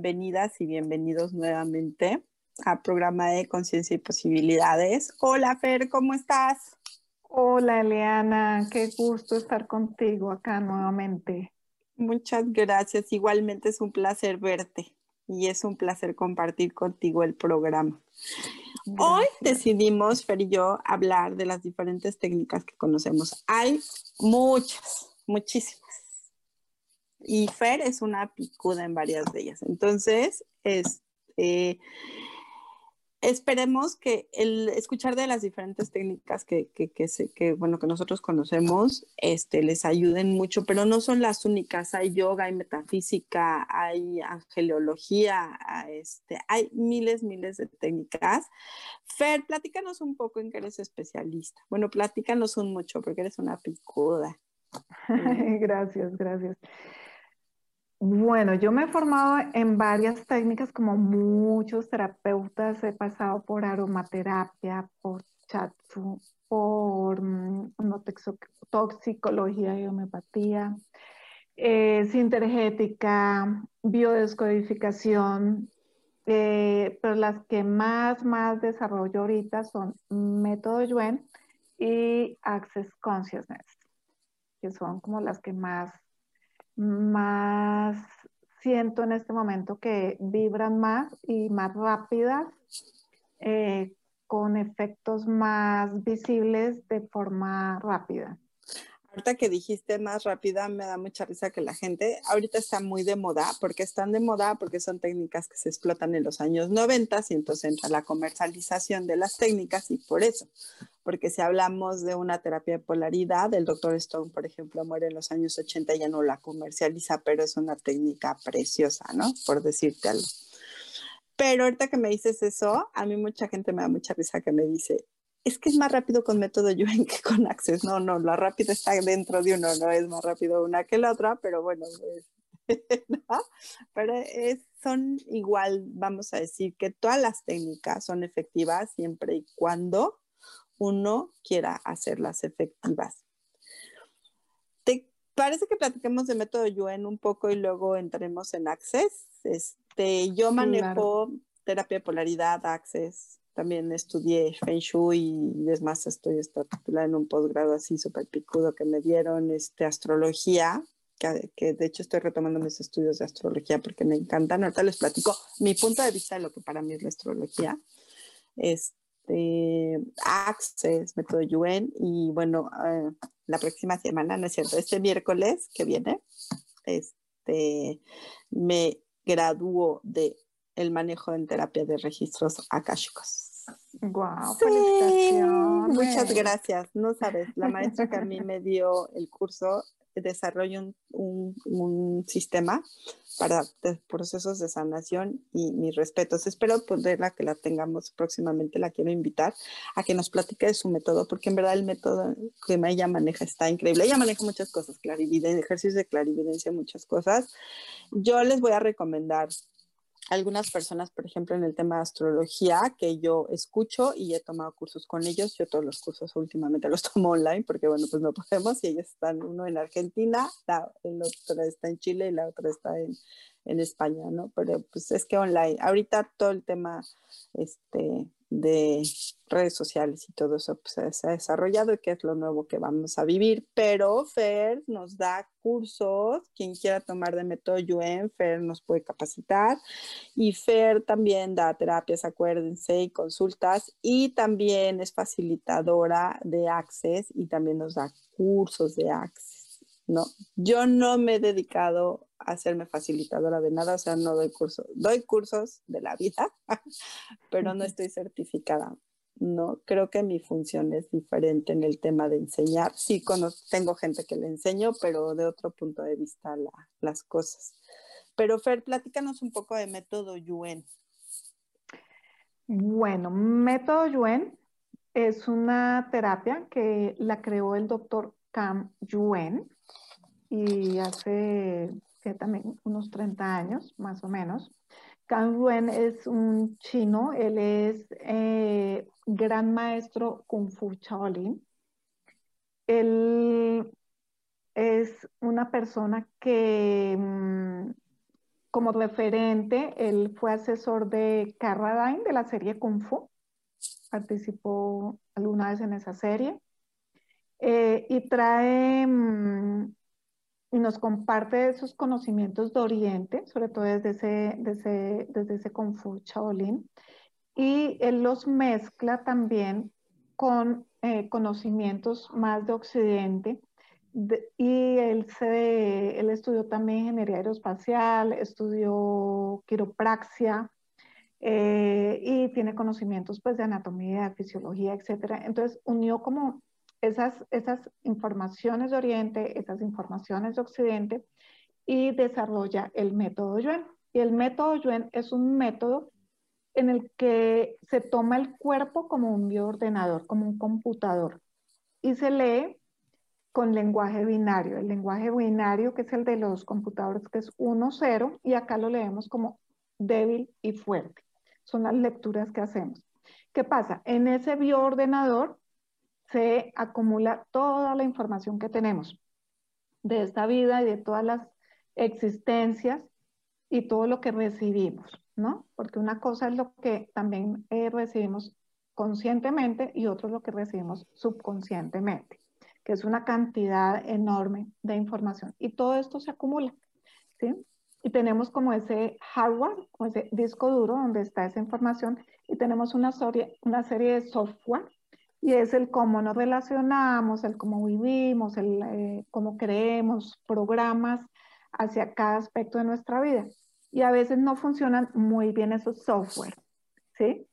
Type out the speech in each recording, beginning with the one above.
Bienvenidas y bienvenidos nuevamente al programa de Conciencia y Posibilidades. Hola Fer, ¿cómo estás? Hola Eliana, qué gusto estar contigo acá nuevamente. Muchas gracias, igualmente es un placer verte y es un placer compartir contigo el programa. Hoy decidimos, Fer y yo, hablar de las diferentes técnicas que conocemos. Hay muchas, muchísimas y Fer es una picuda en varias de ellas. Entonces, este, esperemos que el escuchar de las diferentes técnicas que, que, que, bueno, que nosotros conocemos este, les ayuden mucho, pero no son las únicas. Hay yoga, hay metafísica, hay angelología, este, hay miles, miles de técnicas. Fer, platícanos un poco en que eres especialista. Bueno, platícanos un mucho porque eres una picuda. gracias, gracias. Bueno, yo me he formado en varias técnicas como muchos terapeutas. He pasado por aromaterapia, por chatsu, por mm, toxicología y homeopatía, eh, sintergética, biodescodificación, eh, pero las que más, más desarrollo ahorita son método Yuen y Access Consciousness, que son como las que más más siento en este momento que vibran más y más rápidas, eh, con efectos más visibles de forma rápida. Ahorita que dijiste más rápida, me da mucha risa que la gente ahorita está muy de moda, porque están de moda, porque son técnicas que se explotan en los años 90 y entonces entra la comercialización de las técnicas y por eso, porque si hablamos de una terapia de polaridad, el doctor Stone, por ejemplo, muere en los años 80 y ya no la comercializa, pero es una técnica preciosa, ¿no? Por decirte algo. Pero ahorita que me dices eso, a mí mucha gente me da mucha risa que me dice, es que es más rápido con método Yuen que con Access. No, no, la rápida está dentro de uno, no es más rápido una que la otra, pero bueno, pero son igual, vamos a decir que todas las técnicas son efectivas siempre y cuando uno quiera hacerlas efectivas. ¿Te parece que platiquemos de método Yuen un poco y luego entremos en Access? Este, yo manejo terapia de polaridad, Access, también estudié Feng Shui y es más, estoy titulada en un posgrado así súper picudo que me dieron, este, astrología, que, de hecho estoy retomando mis estudios de astrología porque me encantan. Ahorita les platico mi punto de vista de lo que para mí es la astrología. Este, Access, método Yuen, y bueno, eh, la próxima semana, ¿no es cierto? Este miércoles que viene, este, me graduó de el manejo en terapia de registros akáshicos. Wow, felicitaciones. Muchas gracias. No sabes, la maestra que a mí me dio el curso desarrolló un, un, sistema para procesos de sanación y mis respetos. Espero poderla que la tengamos próximamente, la quiero invitar a que nos platique de su método, porque en verdad el método que ella maneja está increíble. Ella maneja muchas cosas, clarividencia, ejercicios de clarividencia, muchas cosas. Yo les voy a recomendar algunas personas, por ejemplo, en el tema de astrología, que yo escucho y he tomado cursos con ellos. Yo todos los cursos últimamente los tomo online porque, bueno, pues no podemos y ellos están uno en Argentina, la, el otro está en Chile y la otra está en, en España, ¿no? Pero pues es que online, ahorita todo el tema este, de redes sociales y todo eso pues, se ha desarrollado y que es lo nuevo que vamos a vivir. Pero Fer nos da cursos, quien quiera tomar de método Yuen, Fer nos puede capacitar y Fer también da terapias, acuérdense, y consultas y también es facilitadora de Access y también nos da cursos de Access. No, yo no me he dedicado hacerme facilitadora de nada, o sea, no doy cursos, doy cursos de la vida, pero no estoy certificada. No, creo que mi función es diferente en el tema de enseñar. Sí, tengo gente que le enseño, pero de otro punto de vista las cosas. Pero Fer, platícanos un poco de método Yuen. Bueno, método Yuen es una terapia que la creó el doctor Cam Yuen y hace que también unos 30 años, más o menos. Kang Ruen es un chino, él es eh, gran maestro Kung Fu Shaolin. Él es una persona que, mm, como referente, él fue asesor de Carradine de la serie Kung Fu. Participó alguna vez en esa serie. Eh, y trae mm, y nos comparte sus conocimientos de Oriente, sobre todo desde ese, desde, desde ese Kung Fu y él los mezcla también con eh, conocimientos más de Occidente. y él, se, él estudió también ingeniería aeroespacial, estudió quiropraxia, eh, y tiene conocimientos pues de anatomía, fisiología, etc. Entonces unió como esas, esas informaciones de Oriente, esas informaciones de Occidente y desarrolla el método Yuen. Y el método Yuen es un método en el que se toma el cuerpo como un bioordenador, como un computador, y se lee con lenguaje binario. El lenguaje binario, que es el de los computadores, que es 1-0, y acá lo leemos como débil y fuerte. Son las lecturas que hacemos. ¿Qué pasa? En ese bioordenador se acumula toda la información que tenemos de esta vida y de todas las existencias y todo lo que recibimos, ¿no? Porque una cosa es lo que también eh, recibimos conscientemente y otro es lo que recibimos subconscientemente, que es una cantidad enorme de información. Y todo esto se acumula, ¿sí? Y tenemos como ese hardware, como ese disco duro donde está esa información y tenemos una, una serie de software y es el cómo nos relacionamos, el cómo vivimos, el eh, cómo creemos programas hacia cada aspecto de nuestra vida. Y a veces no funcionan muy bien esos software, ¿sí?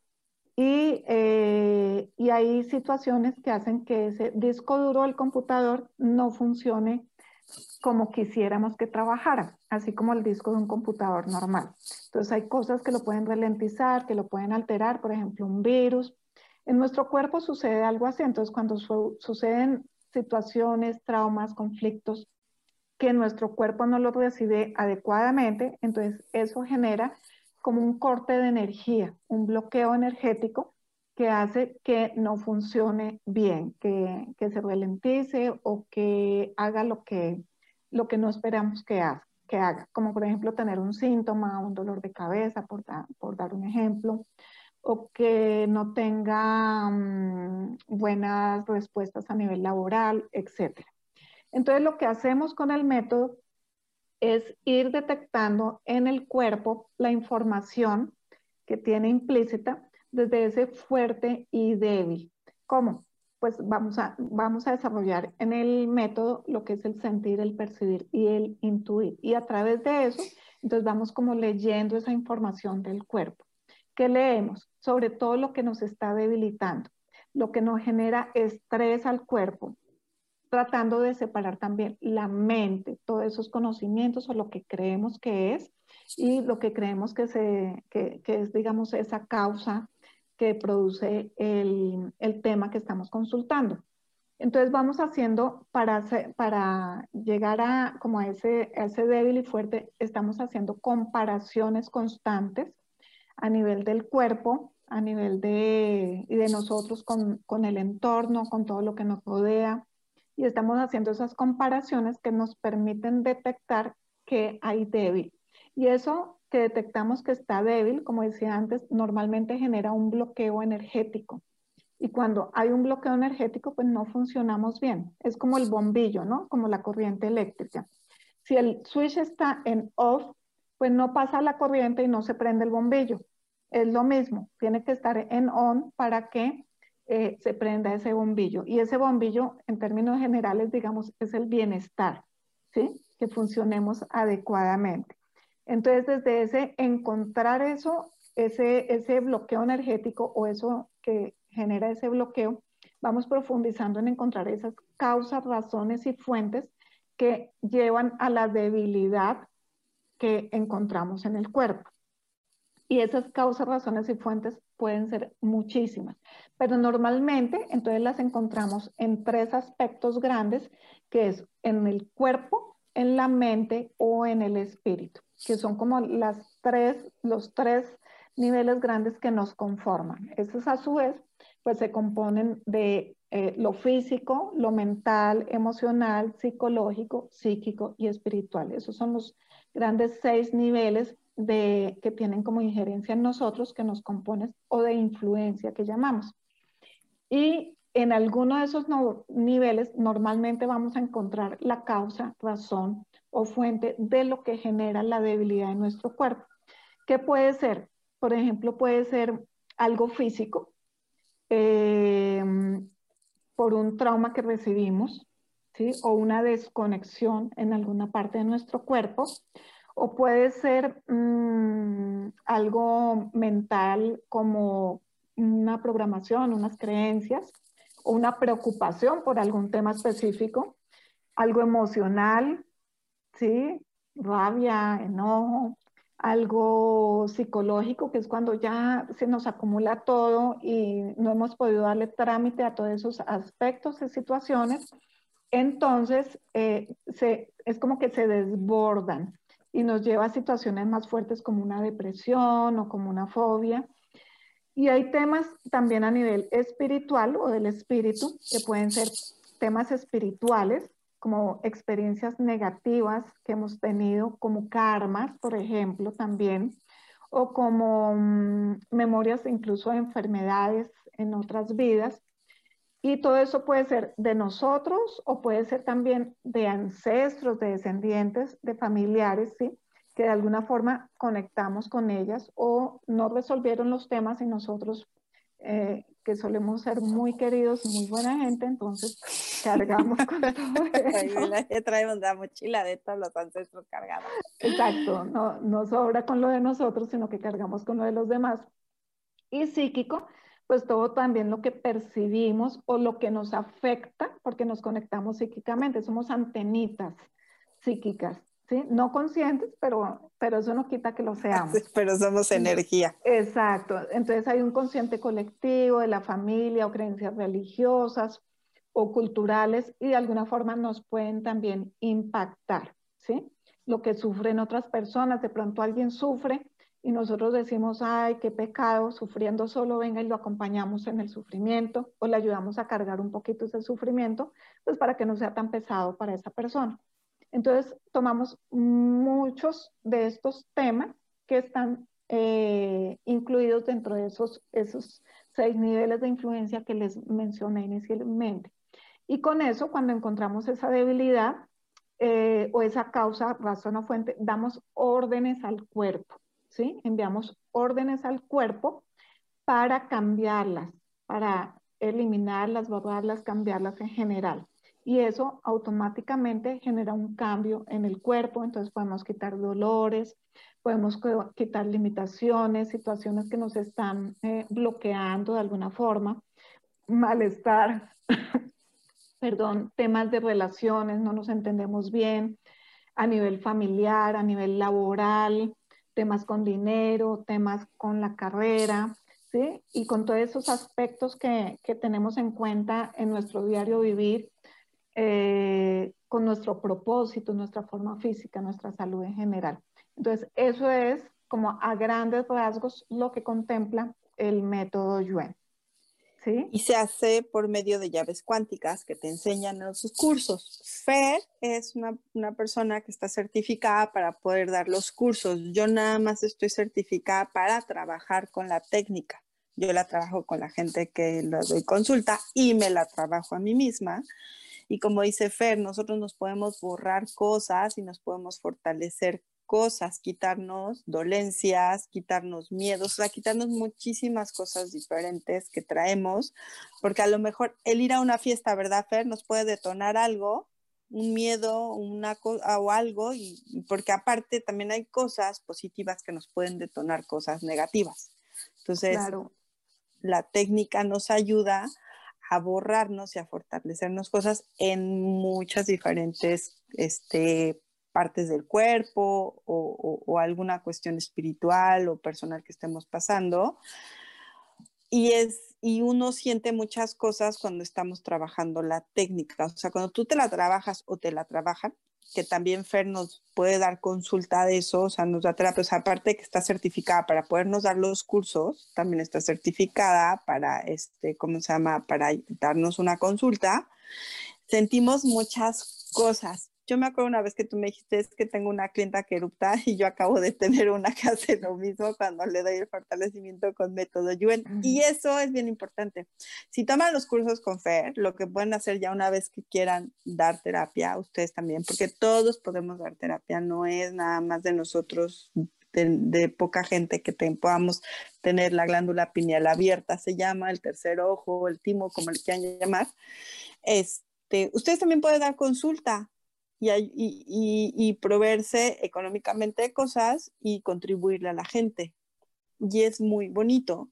Y, eh, y hay situaciones que hacen que ese disco duro del computador no funcione como quisiéramos que trabajara, así como el disco de un computador normal. Entonces hay cosas que lo pueden ralentizar, que lo pueden alterar, por ejemplo, un virus en nuestro cuerpo sucede algo así, entonces cuando suceden situaciones, traumas, conflictos, que nuestro cuerpo no lo recibe adecuadamente, entonces eso genera como un corte de energía, un bloqueo energético que hace que no funcione bien, que, se ralentice o que haga lo que, lo que no esperamos que haga, que como por ejemplo tener un síntoma, un dolor de cabeza, por dar un ejemplo, o que no tenga mm, buenas respuestas a nivel laboral, etc. Entonces lo que hacemos con el método es ir detectando en el cuerpo la información que tiene implícita desde ese fuerte y débil. ¿Cómo? Pues vamos a, vamos a desarrollar en el método lo que es el sentir, el percibir y el intuir. Y a través de eso, entonces vamos como leyendo esa información del cuerpo. ¿Qué leemos? Sobre todo lo que nos está debilitando, lo que nos genera estrés al cuerpo, tratando de separar también la mente, todos esos conocimientos o lo que creemos que es y lo que creemos que, se, que, es, digamos, esa causa que produce el, el, tema que estamos consultando. Entonces vamos haciendo para, para llegar a como a ese, a ese débil y fuerte, estamos haciendo comparaciones constantes a nivel del cuerpo, a nivel de, y de nosotros con, con el entorno, con todo lo que nos rodea. Y estamos haciendo esas comparaciones que nos permiten detectar que hay débil. Y eso que detectamos que está débil, como decía antes, normalmente genera un bloqueo energético. Y cuando hay un bloqueo energético, pues no funcionamos bien. Es como el bombillo, ¿no? Como la corriente eléctrica. Si el switch está en off, pues no pasa la corriente y no se prende el bombillo. Es lo mismo, tiene que estar en on para que eh, se prenda ese bombillo. Y ese bombillo, en términos generales, digamos, es el bienestar, ¿sí? Que funcionemos adecuadamente. Entonces, desde ese encontrar eso, ese, ese bloqueo energético o eso que genera ese bloqueo, vamos profundizando en encontrar esas causas, razones y fuentes que llevan a la debilidad que encontramos en el cuerpo. Y esas causas, razones y fuentes pueden ser muchísimas, pero normalmente entonces las encontramos en tres aspectos grandes, que es en el cuerpo, en la mente o en el espíritu, que son como las tres, los tres niveles grandes que nos conforman. Esos a su vez, pues se componen de eh, lo físico, lo mental, emocional, psicológico, psíquico y espiritual. Esos son los grandes seis niveles de, que tienen como injerencia en nosotros, que nos componen, o de influencia que llamamos. Y en alguno de esos niveles normalmente vamos a encontrar la causa, razón o fuente de lo que genera la debilidad en nuestro cuerpo. ¿Qué puede ser? Por ejemplo, puede ser algo físico, em, por un trauma que recibimos, o una desconexión en alguna parte de nuestro cuerpo, o puede ser mm, algo mental como una programación, unas creencias, o una preocupación por algún tema específico, algo emocional, ¿sí? Rabia, enojo, algo psicológico, que es cuando ya se nos acumula todo y no hemos podido darle trámite a todos esos aspectos y situaciones, entonces eh, se, es como que se desbordan y nos lleva a situaciones más fuertes como una depresión o como una fobia. Y hay temas también a nivel espiritual o del espíritu, que pueden ser temas espirituales, como experiencias negativas que hemos tenido, como karmas, por ejemplo, también, o como mm, memorias incluso de enfermedades en otras vidas. Y todo eso puede ser de nosotros o puede ser también de ancestros, de descendientes, de familiares, ¿sí? que de alguna forma conectamos con ellas o no resolvieron los temas y nosotros eh, que solemos ser muy queridos, muy buena gente, entonces cargamos con todo eso. traemos la mochila de todos los ancestros cargados. Exacto, no, no sobra con lo de nosotros, sino que cargamos con lo de los demás. Y psíquico, pues todo también lo que percibimos o lo que nos afecta, porque nos conectamos psíquicamente, somos antenitas psíquicas. ¿sí? No conscientes, pero, pero eso no quita que lo seamos. pero somos energía. Exacto. Entonces hay un consciente colectivo de la familia o creencias religiosas o culturales y de alguna forma nos pueden también impactar, ¿sí? Lo que sufren otras personas, de pronto alguien sufre y nosotros decimos, ay, qué pecado, sufriendo solo, venga y lo acompañamos en el sufrimiento o le ayudamos a cargar un poquito ese sufrimiento, pues para que no sea tan pesado para esa persona. Entonces, tomamos muchos de estos temas que están eh, incluidos dentro de esos, esos seis niveles de influencia que les mencioné inicialmente. Y con eso, cuando encontramos esa debilidad eh, o esa causa, razón o fuente, damos órdenes al cuerpo, Enviamos órdenes al cuerpo para cambiarlas, para eliminarlas, borrarlas, cambiarlas en general. Y eso automáticamente genera un cambio en el cuerpo, entonces podemos quitar dolores, podemos quitar limitaciones, situaciones que nos están eh, bloqueando de alguna forma, malestar, perdón, temas de relaciones, no nos entendemos bien a nivel familiar, a nivel laboral, temas con dinero, temas con la carrera, ¿sí? Y con todos esos aspectos que, que tenemos en cuenta en nuestro diario vivir, eh, con nuestro propósito, nuestra forma física, nuestra salud en general. Entonces, eso es como a grandes rasgos lo que contempla el método Yuen. Y se hace por medio de llaves cuánticas que te enseñan en sus cursos. Fer es una, una, persona que está certificada para poder dar los cursos. Yo nada más estoy certificada para trabajar con la técnica. Yo la trabajo con la gente que la doy consulta y me la trabajo a mí misma. Y como dice Fer, nosotros nos podemos borrar cosas y nos podemos fortalecer cosas, quitarnos dolencias, quitarnos miedos, o sea, quitarnos muchísimas cosas diferentes que traemos, porque a lo mejor el ir a una fiesta, ¿verdad, Fer? Nos puede detonar algo, un miedo, una cosa o algo, y, porque aparte también hay cosas positivas que nos pueden detonar cosas negativas. Entonces, la técnica nos ayuda a borrarnos y a fortalecernos cosas en muchas diferentes este, partes del cuerpo o, alguna cuestión espiritual o personal que estemos pasando. Y, es, y uno siente muchas cosas cuando estamos trabajando la técnica. O sea, cuando tú te la trabajas o te la trabajan, que también Fer nos puede dar consulta de eso, o sea, nos da terapia, aparte que está certificada para podernos dar los cursos, también está certificada para, este, ¿cómo se llama?, para darnos una consulta. Sentimos muchas cosas, yo me acuerdo una vez que tú me dijiste es que tengo una clienta que erupta y yo acabo de tener una que hace lo mismo cuando le doy el fortalecimiento con método Yuen. Y eso es bien importante. Si toman los cursos con Fer, lo que pueden hacer ya una vez que quieran dar terapia, ustedes también, porque todos podemos dar terapia, no es nada más de nosotros de, poca gente que podamos tener la glándula pineal abierta, se llama el tercer ojo, el timo, como le quieran llamar. Este, ustedes también pueden dar consulta y, y, y, proveerse económicamente de cosas y contribuirle a la gente. Y es muy bonito.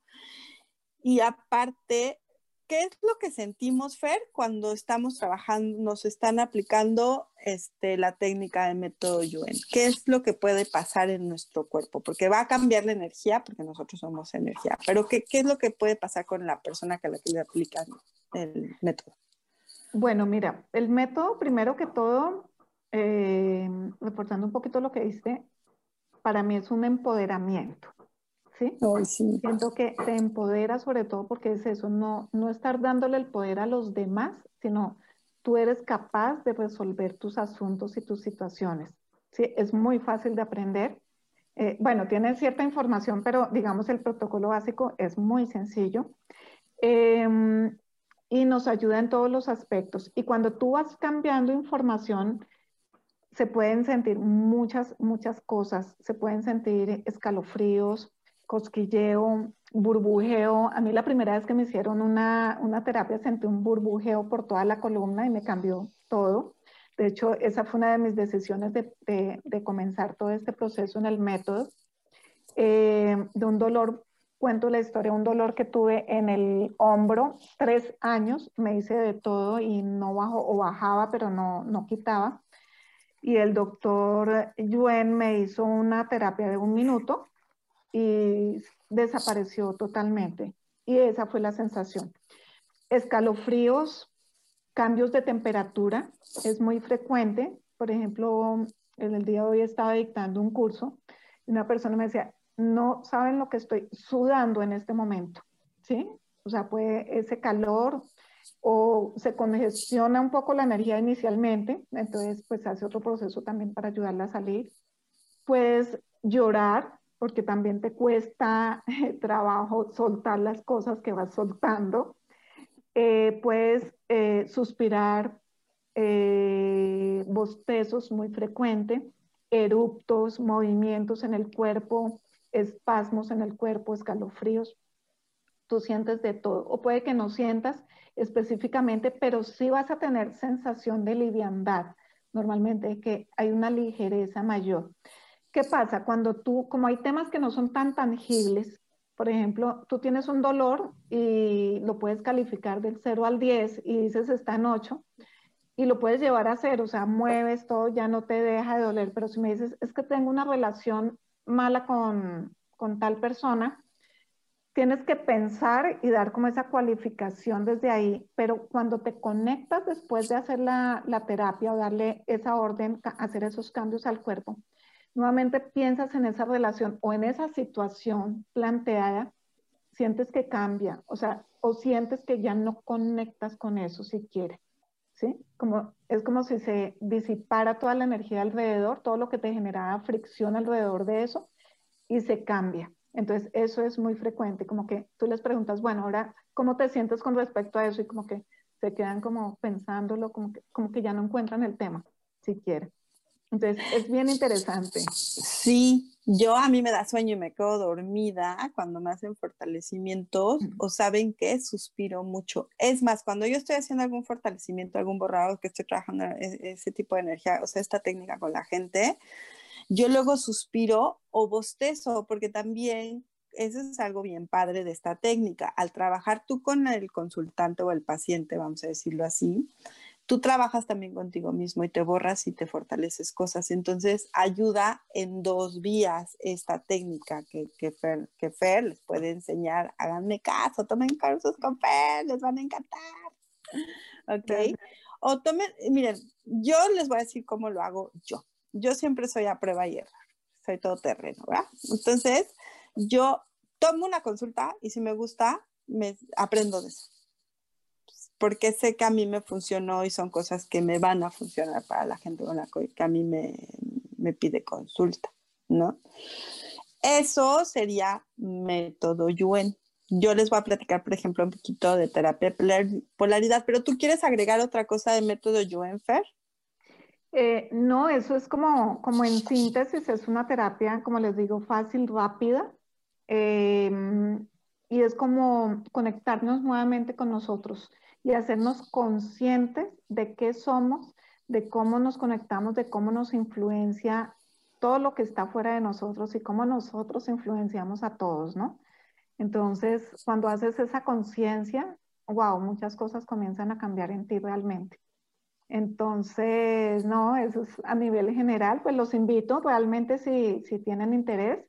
Y aparte, ¿qué es lo que sentimos, Fer, cuando estamos trabajando, nos están aplicando este, la técnica de método Yuen? ¿Qué es lo que puede pasar en nuestro cuerpo? Porque va a cambiar la energía, porque nosotros somos energía, pero ¿qué, qué es lo que puede pasar con la persona que, la que le aplican el método? Bueno, mira, el método, primero que todo, eh, reportando un poquito lo que dice, para mí es un empoderamiento. ¿sí? sí. Siento que te empodera sobre todo porque es eso, no, no estar dándole el poder a los demás, sino tú eres capaz de resolver tus asuntos y tus situaciones. ¿sí? Es muy fácil de aprender. Eh, bueno, tiene cierta información, pero digamos el protocolo básico es muy sencillo. Em, y nos ayuda en todos los aspectos. Y cuando tú vas cambiando información, se pueden sentir muchas, muchas cosas. Se pueden sentir escalofríos, cosquilleo, burbujeo. A mí la primera vez que me hicieron una, terapia sentí un burbujeo por toda la columna y me cambió todo. De hecho, esa fue una de mis decisiones de, comenzar todo este proceso en el método. Eh, de un dolor, cuento la historia, un dolor que tuve en el hombro, tres años, me hice de todo y no bajo o bajaba, pero no, no quitaba y el doctor Yuen me hizo una terapia de un minuto y desapareció totalmente. Y esa fue la sensación. Escalofríos, cambios de temperatura, es muy frecuente. Por ejemplo, en el día de hoy estaba dictando un curso y una persona me decía, no saben lo que estoy sudando en este momento, ¿sí? O sea, puede ese calor, o se congestiona un poco la energía inicialmente, entonces pues hace otro proceso también para ayudarla a salir. Puedes llorar porque también te cuesta trabajo soltar las cosas que vas soltando. Eh, puedes eh, suspirar, eh, bostezos muy frecuente, eruptos, movimientos en el cuerpo, espasmos en el cuerpo, escalofríos. Tú sientes de todo. O puede que no sientas específicamente, pero sí vas a tener sensación de liviandad, normalmente que hay una ligereza mayor. ¿Qué pasa? Cuando tú, como hay temas que no son tan tangibles, por ejemplo, tú tienes un dolor y lo puedes calificar del 0 al 10 y dices está en 8 y lo puedes llevar a 0, o sea, mueves todo, ya no te deja de doler, pero si me dices es que tengo una relación mala con, con tal persona, tienes que pensar y dar como esa cualificación desde ahí, pero cuando te conectas después de hacer la, terapia o darle esa orden, hacer esos cambios al cuerpo, nuevamente piensas en esa relación o en esa situación planteada, sientes que cambia, o sea, o sientes que ya no conectas con eso si quieres, ¿sí? Como, es como si se disipara toda la energía alrededor, todo lo que te generaba fricción alrededor de eso y se cambia. Entonces, eso es muy frecuente, como que tú les preguntas, bueno, ahora, ¿cómo te sientes con respecto a eso? Y como que se quedan como pensándolo, como que, como que ya no encuentran el tema, si quieren. Entonces, es bien interesante. Sí, yo a mí me da sueño y me quedo dormida cuando me hacen fortalecimientos o saben que suspiro mucho. Es más, cuando yo estoy haciendo algún fortalecimiento, algún borrado, que estoy trabajando e-, ese tipo de energía, o sea, esta técnica con la gente, yo luego suspiro o bostezo, porque también eso es algo bien padre de esta técnica. Al trabajar tú con el consultante o el paciente, vamos a decirlo así, tú trabajas también contigo mismo y te borras y te fortaleces cosas. Entonces, ayuda en dos vías esta técnica que, que, Fer, que Fer les puede enseñar. Háganme caso, tomen cursos con Fer, les van a encantar. ¿Ok? O tomen, miren, yo les voy a decir cómo lo hago yo. Yo siempre soy a prueba y error. Soy todo terreno, ¿verdad? Entonces, yo tomo una consulta y si me gusta, me aprendo de eso porque sé que a mí me funcionó y son cosas que me van a funcionar para la gente con la que a mí me, me pide consulta, ¿no? Eso sería método Yuen. Yo les voy a platicar, por ejemplo, un poquito de terapia polaridad, pero ¿tú quieres agregar otra cosa de método Yuen, Fer? Eh, no, eso es como, como en síntesis, es una terapia, como les digo, fácil, rápida, eh, y es como conectarnos nuevamente con nosotros y hacernos conscientes de qué somos, de cómo nos conectamos, de cómo nos influencia todo lo que está fuera de nosotros y cómo nosotros influenciamos a todos, ¿no? Entonces, cuando haces esa conciencia, wow, muchas cosas comienzan a cambiar en ti realmente. Entonces, no, eso es a nivel general, pues los invito realmente si, si tienen interés,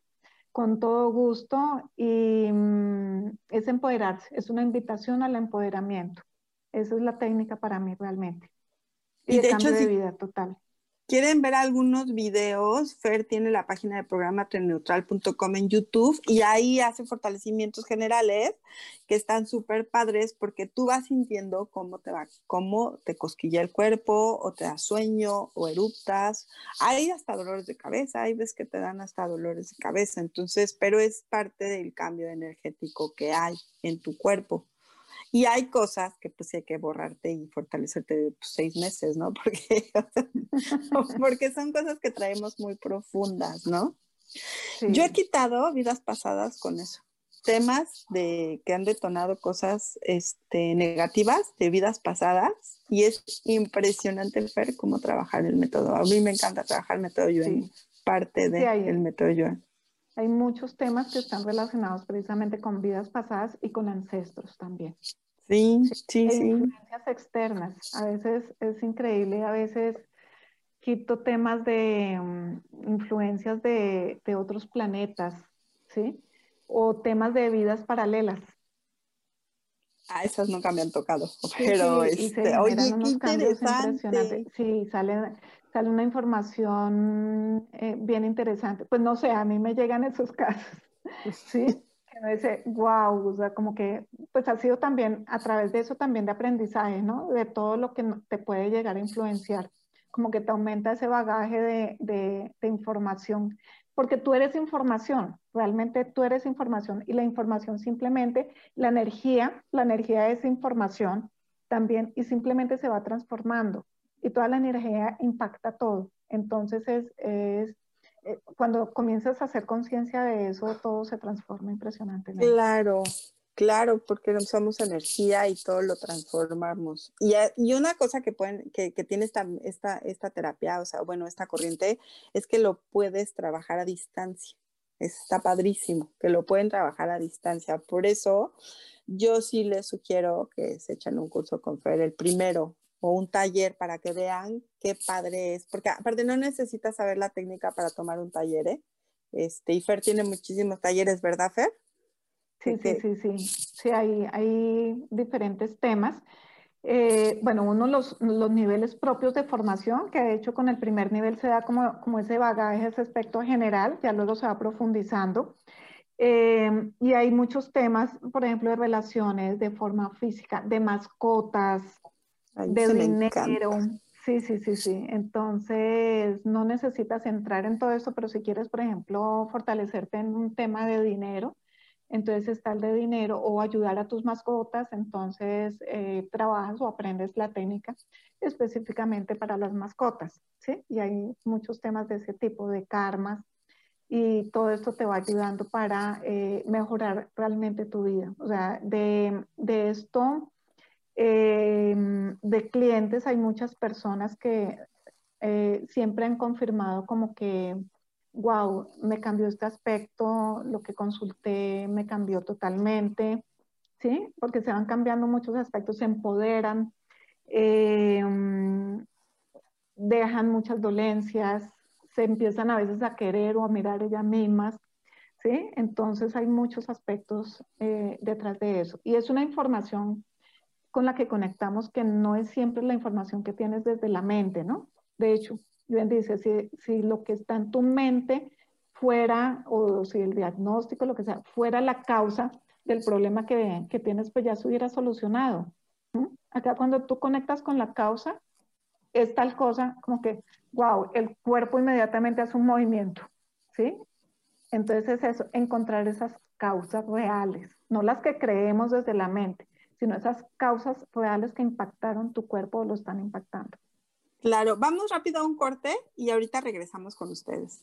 con todo gusto, y mm, es empoderarse, es una invitación al empoderamiento. Esa es la técnica para mí realmente. Y, de hecho, de vida total. Quieren ver algunos videos, Fer tiene la página de programa treneutral.com en YouTube y ahí hace fortalecimientos generales que están súper padres porque tú vas sintiendo cómo te va, cómo te cosquilla el cuerpo o te da sueño o eruptas. Hay hasta dolores de cabeza, hay veces que te dan hasta dolores de cabeza, entonces, pero es parte del cambio energético que hay en tu cuerpo. Y hay cosas que pues hay que borrarte y fortalecerte pues, seis meses, ¿no? Porque, porque son cosas que traemos muy profundas, ¿no? Yo he quitado vidas pasadas con eso. Temas de que han detonado cosas este, negativas de vidas pasadas y es impresionante ver cómo trabajar el método. A mí me encanta trabajar el método Yuen, parte del método Yuen. Hay muchos temas que están relacionados precisamente con vidas pasadas y con ancestros también. Sí, sí, sí. Influencias externas. A veces es increíble, a veces quito temas de mm, influencias de, otros planetas, ¿sí? O temas de vidas paralelas. Ah, esas nunca me han tocado, pero este, oye, qué interesante. Sí, sale, sale una información eh, bien interesante. Pues no sé, a mí me llegan esos casos, ¿sí? Dice, wow, como que, pues ha sido también, a través de eso también de aprendizaje, ¿no? De todo lo que te puede llegar a influenciar, como que te aumenta ese bagaje de, de, información, porque tú eres información, realmente tú eres información y la información simplemente, la energía, la energía es información también y simplemente se va transformando y toda la energía impacta todo. Entonces es, es cuando comienzas a hacer conciencia de eso, todo se transforma impresionantemente. Claro, claro, porque somos energía y todo lo transformamos. Y, eh, y una cosa que, pueden, que, que tiene esta, esta, esta terapia, o sea, bueno, esta corriente, es que lo puedes trabajar a distancia. Está padrísimo, que lo pueden trabajar a distancia. Por eso yo sí les sugiero que se echen un curso con Fer, el primero, o un taller para que vean qué padre es, porque aparte no necesitas saber la técnica para tomar un taller, ¿eh? Este, y Fer tiene muchísimos talleres, ¿verdad, Fer? Sí, sí, sí, sí, sí, hay, hay diferentes temas. Eh, bueno, uno, los, los niveles propios de formación, que de hecho con el primer nivel se da como, como ese bagaje, ese aspecto general, ya luego se va profundizando. Eh, y hay muchos temas, por ejemplo, de relaciones, de forma física, de mascotas, de dinero. Sí, sí, sí, sí. Entonces, no necesitas entrar en todo eso, pero si quieres, por ejemplo, fortalecerte en un tema de dinero, entonces está el de dinero o ayudar a tus mascotas, entonces eh, trabajas o aprendes la técnica específicamente para las mascotas, ¿sí? Y hay muchos temas de ese tipo, de karmas, y todo esto te va ayudando para eh, mejorar realmente tu vida. O sea, de, de esto, em, de clientes, hay muchas personas que eh, siempre han confirmado como que, wow, me cambió este aspecto, lo que consulté me cambió totalmente, ¿sí? Porque se van cambiando muchos aspectos, se empoderan, em, dejan muchas dolencias, se empiezan a veces a querer o a mirar ellas mismas, ¿sí? Entonces hay muchos aspectos eh, detrás de eso. Y es una información con la que conectamos que no es siempre la información que tienes desde la mente, ¿no? De hecho, bien dice, si, si lo que está en tu mente fuera, o si el diagnóstico, lo que sea, fuera la causa del problema que, que tienes, pues ya se hubiera solucionado. Acá cuando tú conectas con la causa, es tal cosa como que wow, el cuerpo inmediatamente hace un movimiento, ¿sí? Entonces es eso, encontrar esas causas reales, no las que creemos desde la mente, sino esas causas reales que impactaron tu cuerpo o lo están impactando. Claro, vamos rápido a un corte y ahorita regresamos con ustedes.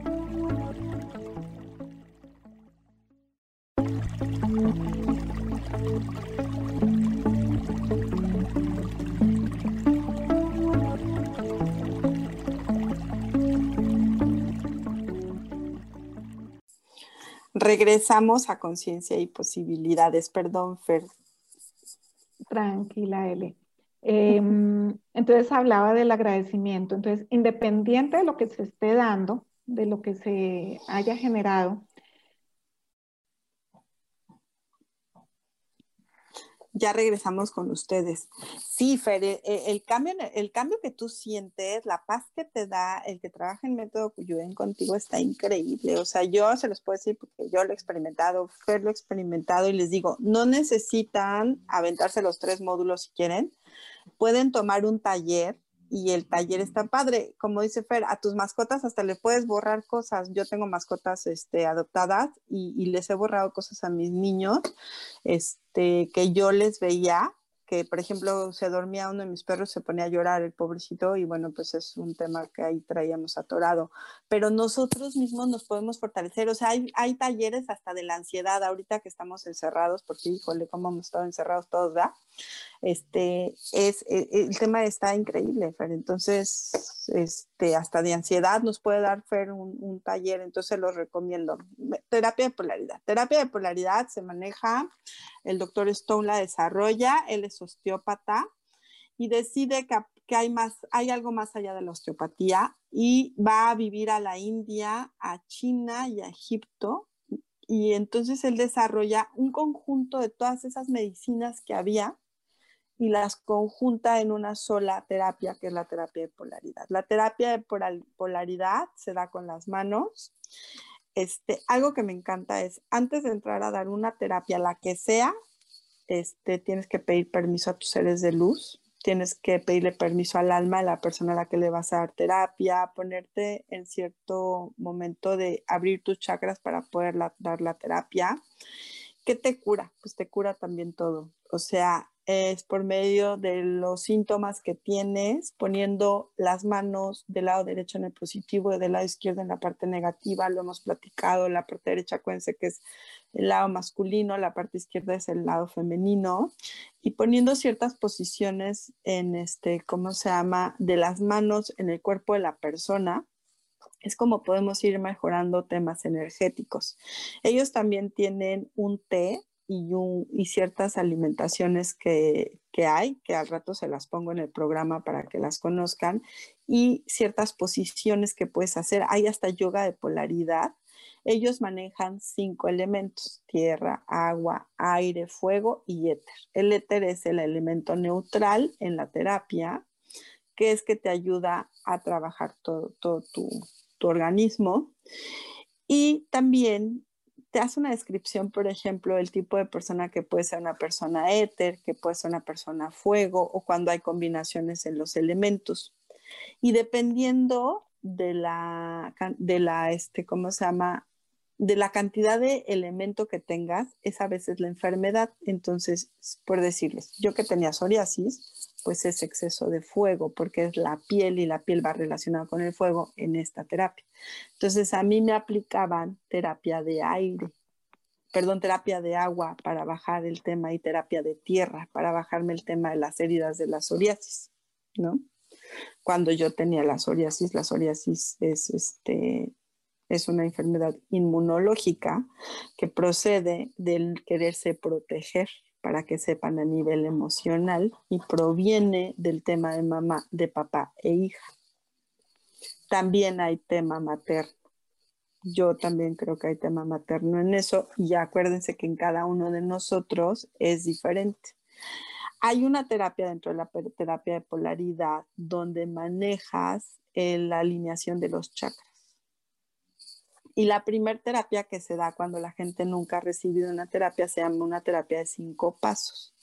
Regresamos a conciencia y posibilidades. Perdón, Fer. Tranquila, Eli. Em, entonces hablaba del agradecimiento. Entonces, independiente de lo que se esté dando, de lo que se haya generado, ya regresamos con ustedes. Sí, Fer, eh, eh, el, cambio, el cambio que tú sientes, la paz que te da, el que trabaja en método Cuyuen contigo está increíble. O sea, yo se los puedo decir porque yo lo he experimentado, Fer lo ha experimentado y les digo, no necesitan aventarse los tres módulos si quieren. Pueden tomar un taller y el taller está padre. Como dice Fer, a tus mascotas hasta le puedes borrar cosas. Yo tengo mascotas este, adoptadas y, les he borrado cosas a mis niños este, que yo les veía que, por ejemplo, se dormía uno de mis perros, se ponía a llorar el pobrecito y bueno, pues es un tema que ahí traíamos atorado. Pero nosotros mismos nos podemos fortalecer, o sea, hay, hay talleres hasta de la ansiedad ahorita que estamos encerrados, porque híjole, cómo hemos estado encerrados todos, ¿verdad? Este, es, e, el tema está increíble, Fer. Entonces, este, hasta de ansiedad nos puede dar Fer un, taller, entonces lo recomiendo. Terapia de polaridad. Terapia de polaridad se maneja, el doctor Stone la desarrolla, él es osteópata y decide que, que, hay, más, hay algo más allá de la osteopatía y va a vivir a la India, a China y a Egipto. Y entonces él desarrolla un conjunto de todas esas medicinas que había y las conjunta en una sola terapia, que es la terapia de polaridad. La terapia de polaridad se da con las manos. Este, algo que me encanta es, antes de entrar a dar una terapia, la que sea, este, tienes que pedir permiso a tus seres de luz, tienes que pedirle permiso al alma a la persona a la que le vas a dar terapia, ponerte en cierto momento de abrir tus chakras para poder dar la terapia. ¿Qué te cura? Pues te cura también todo. O sea, es por medio de los síntomas que tienes, poniendo las manos del lado derecho en el positivo y del lado izquierdo en la parte negativa, lo hemos platicado, la parte derecha acuérdense que es el lado masculino, la parte izquierda es el lado femenino, y poniendo ciertas posiciones en este, ¿cómo se llama?, de las manos en el cuerpo de la persona, es como podemos ir mejorando temas energéticos. Ellos también tienen un té y, ciertas alimentaciones que, hay, que al rato se las pongo en el programa para que las conozcan, y ciertas posiciones que puedes hacer. Hay hasta yoga de polaridad. Ellos manejan cinco elementos, tierra, agua, aire, fuego y éter. El éter es el elemento neutral en la terapia, que es que te ayuda a trabajar todo, todo tu, tu organismo. Y también te hace una descripción, por ejemplo, el tipo de persona que puede ser una persona éter, que puede ser una persona fuego, o cuando hay combinaciones en los elementos. Y dependiendo de la, de la, este, ¿cómo se llama? De la cantidad de elemento que tengas, es a veces la enfermedad. Entonces, por decirles, yo que tenía psoriasis, pues es exceso de fuego, porque es la piel y la piel va relacionada con el fuego en esta terapia. Entonces a mí me aplicaban terapia de aire, perdón, terapia de agua para bajar el tema y terapia de tierra para bajarme el tema de las heridas de la psoriasis, ¿no? Cuando yo tenía la psoriasis, la psoriasis es este es una enfermedad inmunológica que procede del quererse proteger, para que sepan a nivel emocional y proviene del tema de mamá, de papá e hija. También hay tema materno. Yo también creo que hay tema materno en eso y acuérdense que en cada uno de nosotros es diferente. Hay una terapia dentro de la terapia de polaridad donde manejas la alineación de los chakras. Y la primer terapia que se da cuando la gente nunca ha recibido una terapia se llama una terapia de cinco pasos.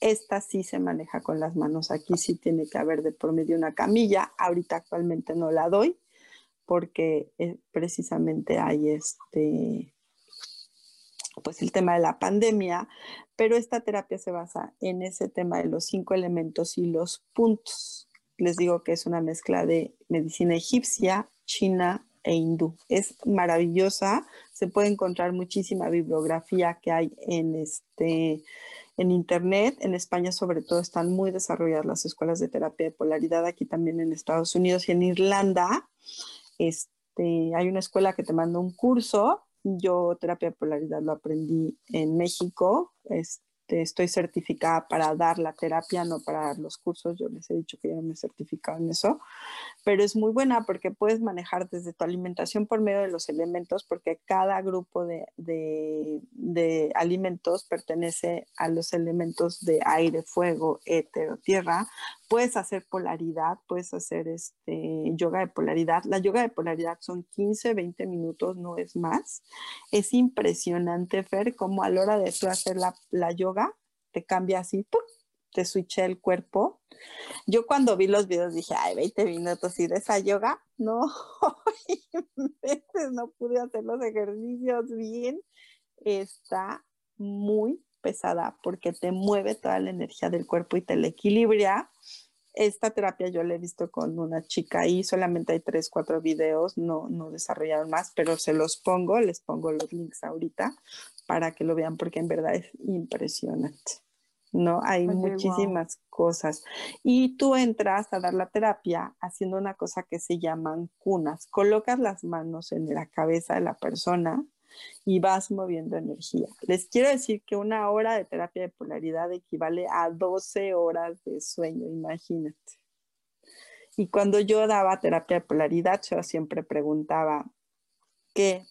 Esta sí se maneja con las manos. Aquí sí tiene que haber de por medio una camilla. Ahorita actualmente no la doy porque eh, precisamente hay este, pues el tema de la pandemia, pero esta terapia se basa en ese tema de los cinco elementos y los puntos. Les digo que es una mezcla de medicina egipcia, china, e hindú. Es maravillosa, se puede encontrar muchísima bibliografía que hay en, este, en internet. En España sobre todo están muy desarrolladas las escuelas de terapia de polaridad, aquí también en Estados Unidos y en Irlanda. Este, hay una escuela que te manda un curso. Yo terapia de polaridad lo aprendí en México. Estoy certificada para dar la terapia, no para dar los cursos. Yo les he dicho que yo no me he certificado en eso, pero es muy buena porque puedes manejar desde tu alimentación por medio de los elementos, porque cada grupo de, de, alimentos pertenece a los elementos de aire, fuego, éter o tierra. Puedes hacer polaridad, puedes hacer este, yoga de polaridad. La yoga de polaridad son 15, 20 minutos, no es más. Es impresionante, Fer, como a la hora de hacer la, la yoga, te cambia así, te switché el cuerpo. Yo cuando vi los videos dije, ay, 20 minutos y de esa yoga, no, no pude hacer los ejercicios bien. Está muy pesada porque te mueve toda la energía del cuerpo y te la equilibra. Esta terapia yo la he visto con una chica y solamente hay tres, cuatro videos, no, no desarrollaron más, pero se los pongo, les pongo los links ahorita para que lo vean porque en verdad es impresionante. ¿No? Hay muchísimas cosas. Y tú entras a dar la terapia haciendo una cosa que se llaman cunas. Colocas las manos en la cabeza de la persona y vas moviendo energía. Les quiero decir que una hora de terapia de polaridad equivale a 12 horas de sueño, imagínate. Y cuando yo daba terapia de polaridad, yo siempre preguntaba qué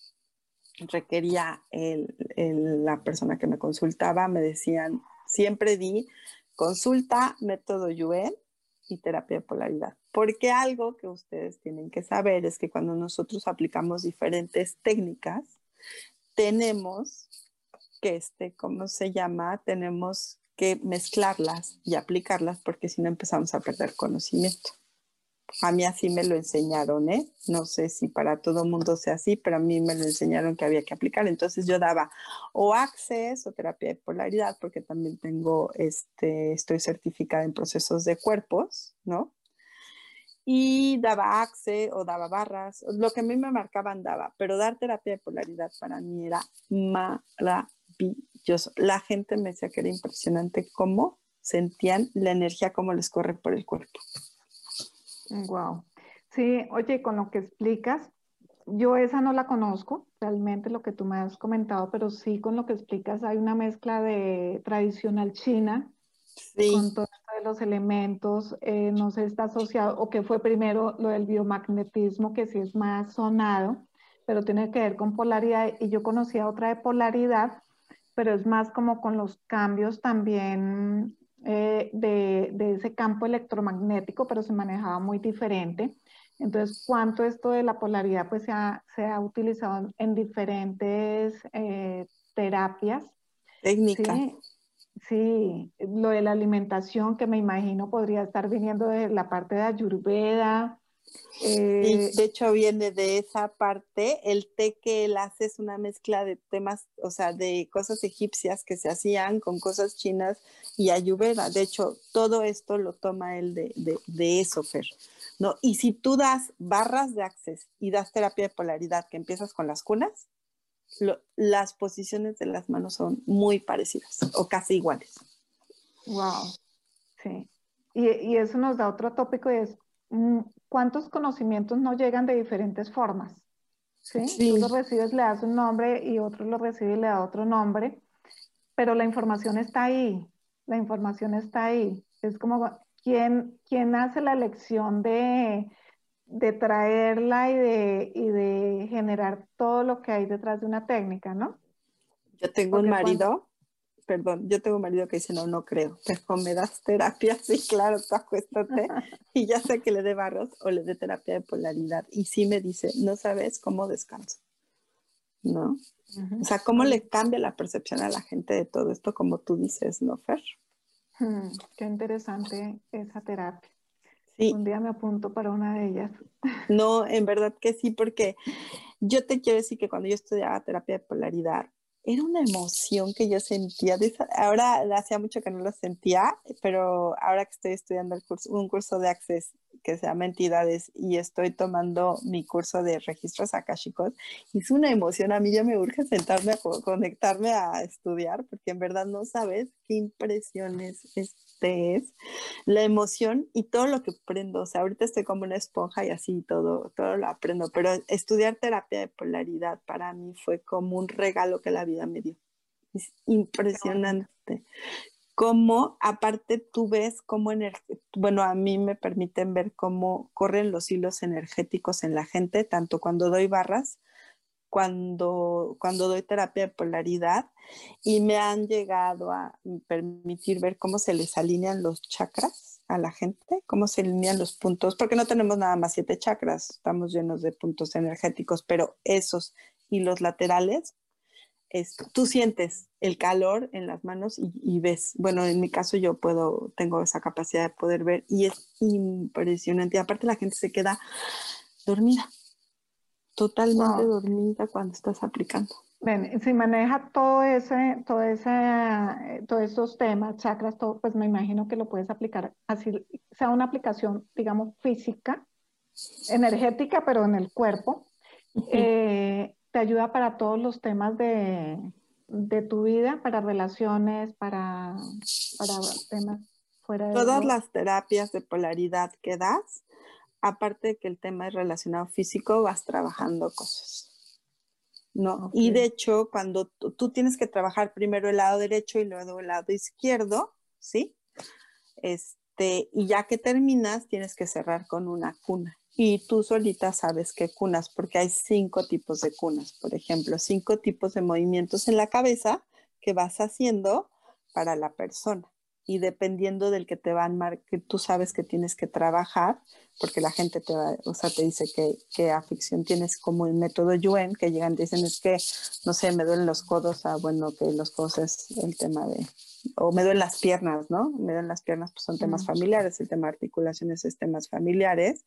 requería la persona que me consultaba. Me decían, siempre di consulta, método Yuen y terapia de polaridad. Porque algo que ustedes tienen que saber es que cuando nosotros aplicamos diferentes técnicas, tenemos que, este, ¿cómo se llama? Tenemos que mezclarlas y aplicarlas porque si no empezamos a perder conocimiento. A mí así me lo enseñaron, ¿eh? No sé si para todo mundo sea así, pero a mí me lo enseñaron que había que aplicar. Entonces yo daba o Access o terapia de polaridad, porque también tengo, este, estoy certificada en procesos de cuerpos, ¿no? Y daba Access o daba barras, lo que a mí me marcaban daba, pero dar terapia de polaridad para mí era maravilloso. La gente me decía que era impresionante cómo sentían la energía, cómo les corre por el cuerpo. Wow. Sí, oye, con lo que explicas, yo esa no la conozco, realmente lo que tú me has comentado, pero sí con lo que explicas hay una mezcla de tradicional china con todos los elementos, eh, no sé, está asociado, o que fue primero lo del biomagnetismo, que sí es más sonado, pero tiene que ver con polaridad, y yo conocía otra de polaridad, pero es más como con los cambios también eh, de, ese campo electromagnético, pero se manejaba muy diferente. Entonces, ¿cuánto esto de la polaridad pues, se, ha, se ha utilizado en diferentes eh, terapias? Técnicas. Sí, lo de la alimentación que me imagino podría estar viniendo de la parte de Ayurveda, eh, de hecho viene de esa parte. El té que él hace es una mezcla de temas, o sea, de cosas egipcias que se hacían con cosas chinas y ayurveda. De hecho, todo esto lo toma él de, de, eso, Fer. ¿no? Y si tú das barras de access y das terapia de polaridad, que empiezas con las cunas, las posiciones de las manos son muy parecidas o casi iguales. Wow, sí. Y, y, eso nos da otro tópico y es ¿cuántos conocimientos no llegan de diferentes formas? ¿Sí? Tú lo recibes, le das un nombre y otro lo recibe y le da otro nombre, pero la información está ahí, la información está ahí. Es como, ¿quién, quién hace la elección de, de traerla y de, y de generar todo lo que hay detrás de una técnica, ¿no? Yo tengo un marido perdón, yo tengo un marido que dice, no, no creo, pero me das terapia, sí, claro, tú acuéstate y ya sé que le dé barros o le dé terapia de polaridad. Y sí me dice, no sabes cómo descanso, ¿no? O sea, cómo le cambia la percepción a la gente de todo esto, como tú dices, ¿no, Fer? Hmm, qué interesante esa terapia. Sí. Un día me apunto para una de ellas. No, en verdad que sí, porque yo te quiero decir que cuando yo estudiaba terapia de polaridad, era una emoción que yo sentía. ahora hacía mucho que no lo sentía, pero ahora que estoy estudiando el curso, un curso de Access que se llama Entidades y estoy tomando mi curso de registros akashicos, es una emoción. A mí ya me urge sentarme a conectarme a estudiar porque en verdad no sabes qué impresiones este es, la emoción y todo lo que aprendo. O sea, ahorita estoy como una esponja y así todo, todo lo aprendo, pero estudiar terapia de polaridad para mí fue como un regalo que la vida me dio. Es impresionante cómo aparte tú ves cómo, bueno, a mí me permiten ver cómo corren los hilos energéticos en la gente, tanto cuando doy barras, cuando, cuando doy terapia de polaridad, y me han llegado a permitir ver cómo se les alinean los chakras a la gente, cómo se alinean los puntos, porque no tenemos nada más siete chakras, estamos llenos de puntos energéticos, pero esos y los laterales tú sientes el calor en las manos y, ves, bueno, en mi caso yo puedo, tengo esa capacidad de poder ver y es impresionante. Y aparte la gente se queda dormida. totalmente dormida cuando estás aplicando. Ven, si maneja todo ese, todo ese, todos estos temas, chakras, todo, pues me imagino que lo puedes aplicar así, sea una aplicación, digamos, física, energética, pero en el cuerpo. Eh, te ayuda para todos los temas de, de tu vida, para relaciones, para, para temas fuera de... Todas las terapias de polaridad que das, aparte de que el tema es relacionado físico, vas trabajando cosas. ¿no? Y de hecho, cuando tú tienes que trabajar primero el lado derecho y luego el lado izquierdo, ¿sí? Este, y ya que terminas, tienes que cerrar con una cuna. Y tú solita sabes qué cunas, porque hay cinco tipos de cunas, por ejemplo, cinco tipos de movimientos en la cabeza que vas haciendo para la persona. Y dependiendo del que te van, que tú sabes que tienes que trabajar, porque la gente te va, o sea, te dice que, que afición tienes como el método Yuen, que llegan y dicen es que, no sé, me duelen los codos, ah, bueno, que los codos es el tema de, o me duelen las piernas, ¿no? Me duelen las piernas, pues son temas familiares, el tema de articulaciones es temas familiares.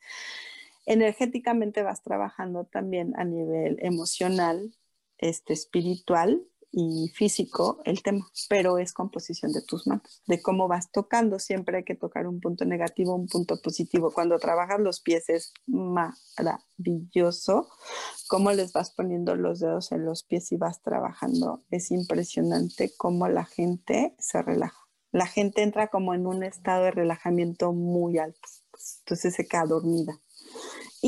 Energéticamente vas trabajando también a nivel emocional, este, espiritual, y físico el tema, pero es composición de tus manos, de cómo vas tocando. Siempre hay que tocar un punto negativo, un punto positivo. Cuando trabajas los pies es maravilloso. Cómo les vas poniendo los dedos en los pies y vas trabajando. Es impresionante cómo la gente se relaja. La gente entra como en un estado de relajamiento muy alto. Entonces se queda dormida.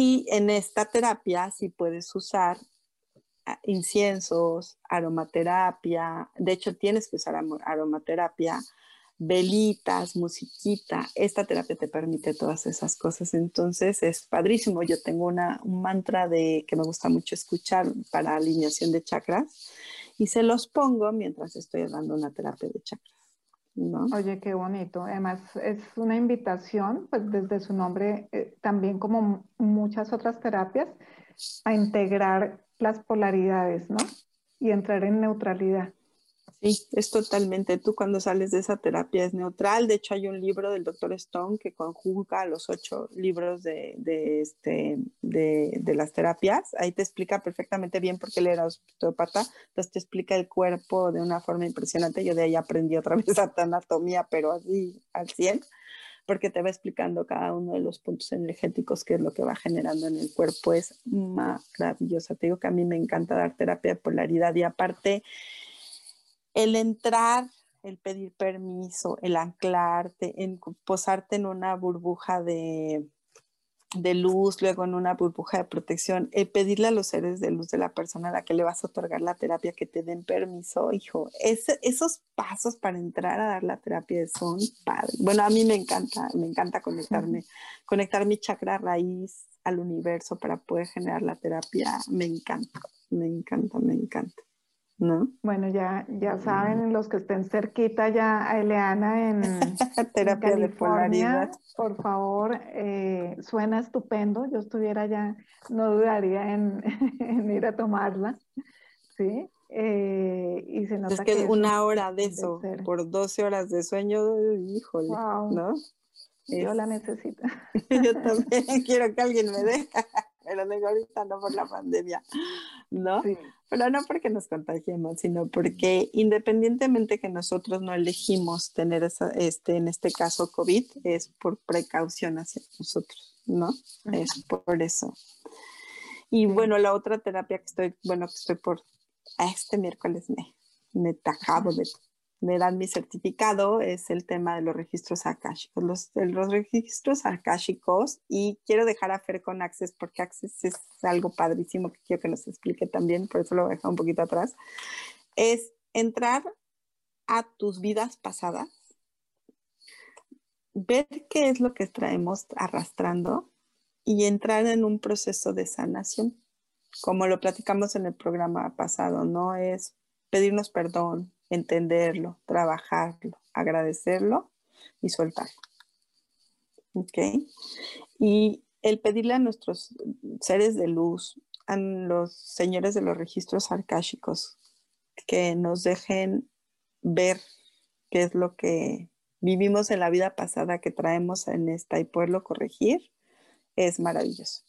Y en esta terapia sí puedes usar inciensos, aromaterapia, de hecho tienes que usar aromaterapia, velitas, musiquita, esta terapia te permite todas esas cosas, entonces es padrísimo. Yo tengo una, un mantra de que me gusta mucho escuchar para alineación de chakras y se los pongo mientras estoy dando una terapia de chakras. Oye, qué bonito. Además, es una invitación, pues desde su nombre, eh, también como muchas otras terapias, a integrar las polaridades, ¿no? Y entrar en neutralidad. Sí, es totalmente. Tú cuando sales de esa terapia es neutral. De hecho, hay un libro del doctor Stone que conjuga los ocho libros de, de este, de, de, las terapias. Ahí te explica perfectamente bien por qué él era osteópata. Entonces te explica el cuerpo de una forma impresionante. Yo de ahí aprendí otra vez anatomía, pero así al 100 porque te va explicando cada uno de los puntos energéticos, qué es lo que va generando en el cuerpo. Es maravillosa. Te digo que a mí me encanta dar terapia de polaridad y aparte el entrar, el pedir permiso, el anclarte, en posarte en una burbuja de, de luz, luego en una burbuja de protección, el pedirle a los seres de luz de la persona a la que le vas a otorgar la terapia que te den permiso, hijo, esos pasos para entrar a dar la terapia son padres. Bueno, a mí me encanta, me encanta conectarme, conectar mi chakra raíz al universo para poder generar la terapia, me encanta, me encanta, me encanta. ¿No? Bueno, ya, ya saben los que estén cerquita ya a Eleana en terapia de polaridad. Por favor, eh, suena estupendo. Yo estuviera ya, no dudaría en, ir a tomarla, ¿sí? Eh, y se nota es que, una hora de eso, por 12 horas de sueño, híjole, ¿no? Yo la necesito. Yo también quiero que alguien me deje pero digo ahorita no por la pandemia, ¿no? Pero no porque nos contagiemos, sino porque independientemente que nosotros no elegimos tener esa, este, en este caso COVID, es por precaución hacia nosotros, ¿no? Es por eso. Y bueno, la otra terapia que estoy, bueno, que estoy por, este miércoles me, me tajado de me dan mi certificado es el tema de los registros akáshicos. Los, los registros akáshicos, y quiero dejar a Fer con Access porque Access es algo padrísimo que quiero que nos explique también, por eso lo voy a dejar un poquito atrás, es entrar a tus vidas pasadas, ver qué es lo que traemos arrastrando y entrar en un proceso de sanación. Como lo platicamos en el programa pasado, no es pedirnos perdón, entenderlo, trabajarlo, agradecerlo y soltarlo. ¿Ok? Y el pedirle a nuestros seres de luz, a los señores de los registros arcáshicos, que nos dejen ver qué es lo que vivimos en la vida pasada que traemos en esta y poderlo corregir, es maravilloso.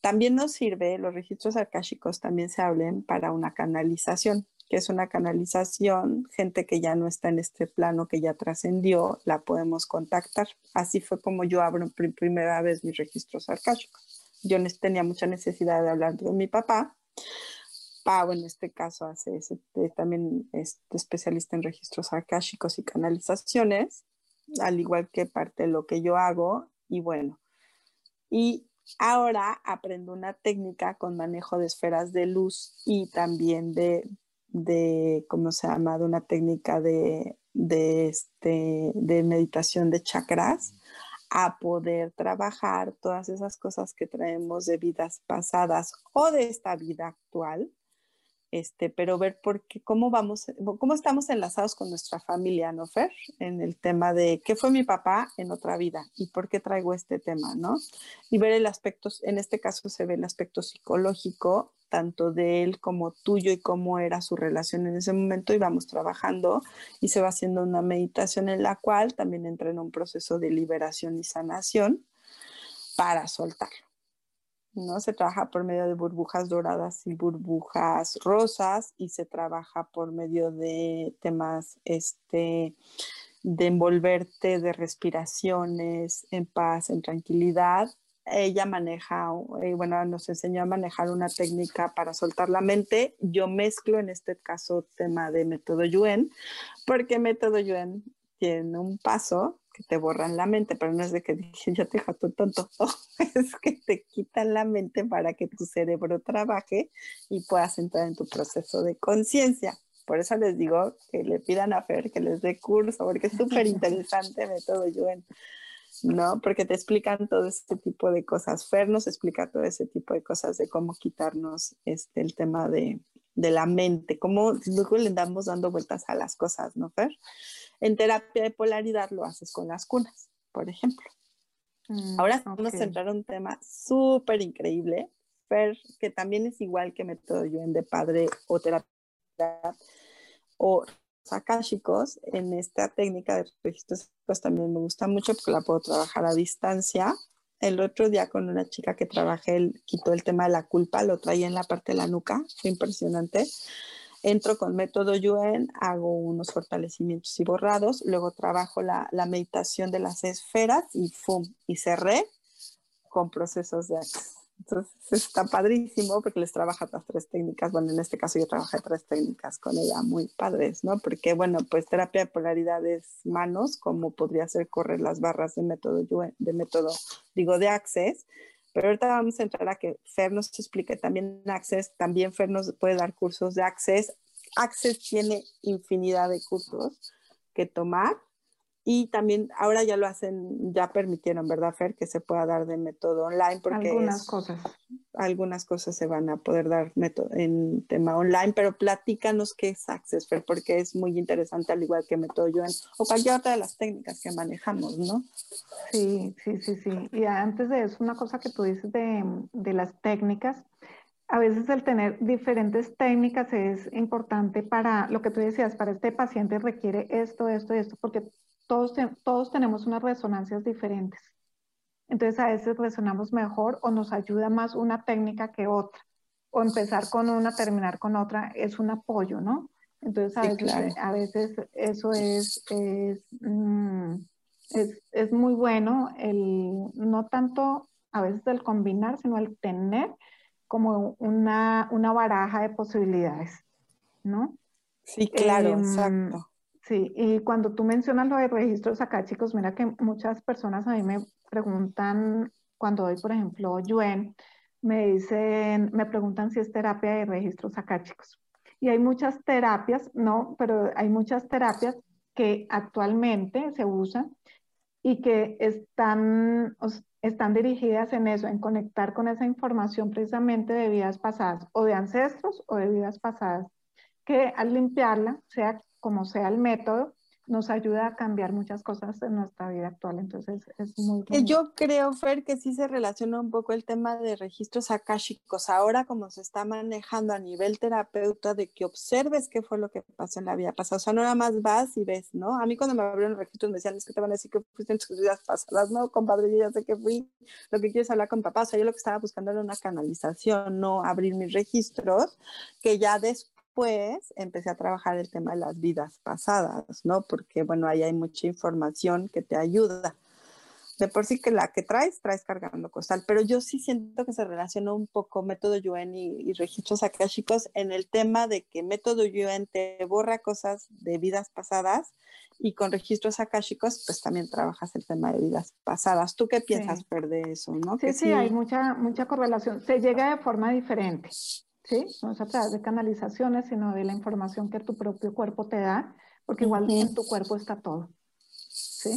También nos sirve, los registros akáshicos también se hablen para una canalización, que es una canalización, gente que ya no está en este plano, que ya trascendió, la podemos contactar. Así fue como yo abro por primera vez mis registros akáshicos. Yo tenía mucha necesidad de hablar con mi papá. Pau, en este caso, hace también es especialista en registros akáshicos y canalizaciones, al igual que parte de lo que yo hago. Y bueno, y ahora aprendo una técnica con manejo de esferas de luz y también de, de ¿cómo se llama? De una técnica de, de, este, de meditación de chakras a poder trabajar todas esas cosas que traemos de vidas pasadas o de esta vida actual este, pero ver por qué, cómo vamos, cómo estamos enlazados con nuestra familia, ¿no, Fer? En el tema de qué fue mi papá en otra vida y por qué traigo este tema, ¿no? Y ver el aspecto, en este caso se ve el aspecto psicológico, tanto de él como tuyo y cómo era su relación en ese momento y vamos trabajando y se va haciendo una meditación en la cual también entra en un proceso de liberación y sanación para soltarlo. ¿no? Se trabaja por medio de burbujas doradas y burbujas rosas y se trabaja por medio de temas este, de envolverte de respiraciones en paz, en tranquilidad. Ella maneja, eh, bueno, nos enseñó a manejar una técnica para soltar la mente. Yo mezclo en este caso tema de método Yuen, porque método Yuen tiene un paso que te borran la mente, pero no es de que dije, yo te jato tonto, es que te quitan la mente para que tu cerebro trabaje y puedas entrar en tu proceso de conciencia. Por eso les digo que le pidan a Fer que les dé curso, porque es súper interesante método Yuen, ¿no? Porque te explican todo este tipo de cosas. Fer nos explica todo ese tipo de cosas de cómo quitarnos este, el tema de, de la mente, cómo luego le andamos dando vueltas a las cosas, ¿no, Fer? En terapia de polaridad lo haces con las cunas, por ejemplo. Mm, Ahora vamos a entrar a un tema súper increíble, Fer, que también es igual que método Yuen de padre o terapia o chicos, en esta técnica de registros pues también me gusta mucho porque la puedo trabajar a distancia. El otro día con una chica que trabajé, quitó el tema de la culpa, lo traía en la parte de la nuca, fue impresionante. Entro con método Yuen, hago unos fortalecimientos y borrados, luego trabajo la, meditación de las esferas y ¡fum! Y cerré con procesos de Access. Entonces está padrísimo porque les trabaja las tres técnicas. Bueno, en este caso yo trabajé tres técnicas con ella muy padres, ¿no? Porque, bueno, pues terapia de polaridades manos, como podría ser correr las barras de método, de método, digo, de Access. Pero ahorita vamos a entrar a que Fer nos explique también Access, también Fer nos puede dar cursos de Access. Access tiene infinidad de cursos que tomar y también ahora ya lo hacen, ya permitieron, ¿verdad, Fer? Que se pueda dar de método online porque algunas cosas. Algunas cosas se van a poder dar método, en tema online, pero platícanos qué es Access, Fer, porque es muy interesante, al igual que método Joan o cualquier otra de las técnicas que manejamos, ¿no? Sí, sí, sí, sí. Y antes de eso, una cosa que tú dices de, de las técnicas, a veces el tener diferentes técnicas es importante para lo que tú decías, para este paciente requiere esto, esto, esto, porque todos, todos tenemos unas resonancias diferentes. Entonces a veces resonamos mejor o nos ayuda más una técnica que otra. O empezar con una, terminar con otra, es un apoyo, ¿no? Entonces a, veces, a veces, eso es, mm, es, es, muy bueno, el, no tanto a veces el combinar, sino el tener como una, una baraja de posibilidades, ¿no? Sí, claro, em, exacto. Sí, y cuando tú mencionas lo de registros acá, chicos, mira que muchas personas a mí me preguntan, cuando doy, por ejemplo, Yuen, me dicen, me preguntan si es terapia de registros acá, chicos. Y hay muchas terapias, no, pero hay muchas terapias que actualmente se usan y que están, están dirigidas en eso, en conectar con esa información precisamente de vidas pasadas o de ancestros o de vidas pasadas, que al limpiarla, sea como sea el método, nos ayuda a cambiar muchas cosas en nuestra vida actual. Entonces es muy. Yo creo, Fer, que sí se relaciona un poco el tema de registros akáshicos. Ahora como se está manejando a nivel terapeuta de que observes qué fue lo que pasó en la vida pasada. O sea, no nada más vas y ves, ¿no? A mí cuando me abrieron registros me decían, es que te van a decir que fuiste en tus vidas pasadas. No, compadre, yo ya sé que fui. Lo que quieres hablar con papá. O sea, yo lo que estaba buscando era una canalización, no abrir mis registros, que ya después después empecé a trabajar el tema de las vidas pasadas, ¿no? Porque, bueno, ahí hay mucha información que te ayuda. De por sí que la que traes, traes cargando costal, pero yo sí siento que se relaciona un poco método Yuen y, y registros akáshicos en el tema de que método Yuen te borra cosas de vidas pasadas y con registros akáshicos pues también trabajas el tema de vidas pasadas. ¿Tú qué piensas, sí. de eso? ¿no? Sí, sí, sí, hay mucha, mucha correlación. Se llega de forma diferente. ¿Sí? No es a través de canalizaciones, sino de la información que tu propio cuerpo te da, porque igual en tu cuerpo está todo, ¿sí?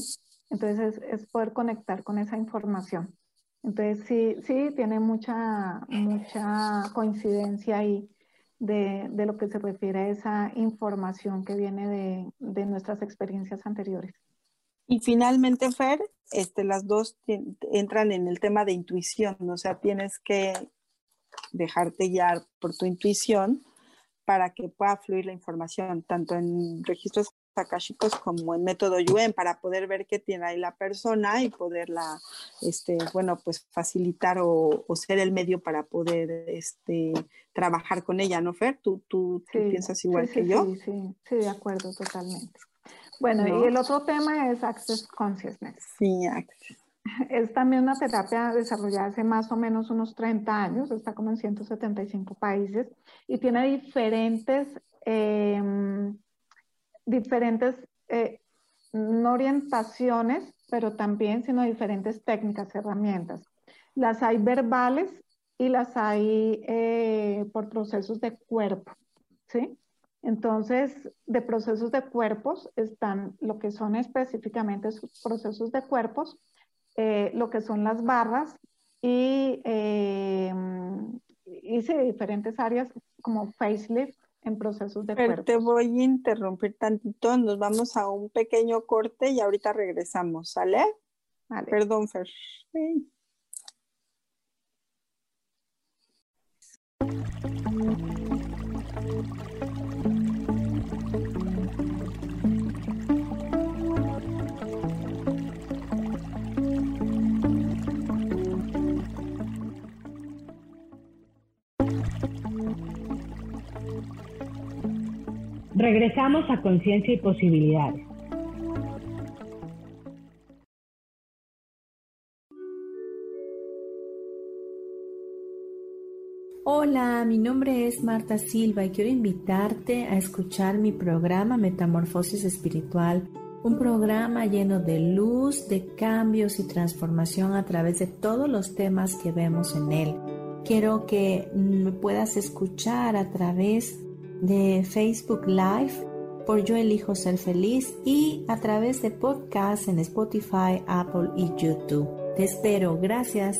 Entonces es, poder conectar con esa información. Entonces sí, sí, tiene mucha, mucha coincidencia ahí de, de, lo que se refiere a esa información que viene de, de nuestras experiencias anteriores. Y finalmente, Fer, este, las dos entran en el tema de intuición, o sea, tienes que dejarte guiar por tu intuición para que pueda fluir la información, tanto en registros akashicos como en método Yuen, para poder ver qué tiene ahí la persona y poderla, este, bueno, pues facilitar o, o ser el medio para poder este, trabajar con ella, ¿no, Fer? ¿Tú, tú, sí, tú piensas igual sí, que sí, yo? Sí, sí, sí, de acuerdo, totalmente. Bueno, ¿No? y el otro tema es Access Consciousness. Sí, Access. Es también una terapia desarrollada hace más o menos unos 30 años, está como en 175 países y tiene diferentes, eh, diferentes, eh, no orientaciones, pero también, sino diferentes técnicas, herramientas. Las hay verbales y las hay eh, por procesos de cuerpo, ¿sí? Entonces, de procesos de cuerpos están lo que son específicamente procesos de cuerpos, eh, lo que son las barras y eh, hice diferentes áreas como facelift en procesos de Pero te voy a interrumpir tantito, nos vamos a un pequeño corte y ahorita regresamos, ¿sale? Vale. Perdón, Fer. Sí. Regresamos a Conciencia y Posibilidades. Hola, mi nombre es Marta Silva y quiero invitarte a escuchar mi programa Metamorfosis Espiritual, un programa lleno de luz, de cambios y transformación a través de todos los temas que vemos en él. Quiero que me puedas escuchar a través de Facebook Live por Yo Elijo Ser Feliz y a través de podcasts en Spotify, Apple y YouTube. Te espero, gracias.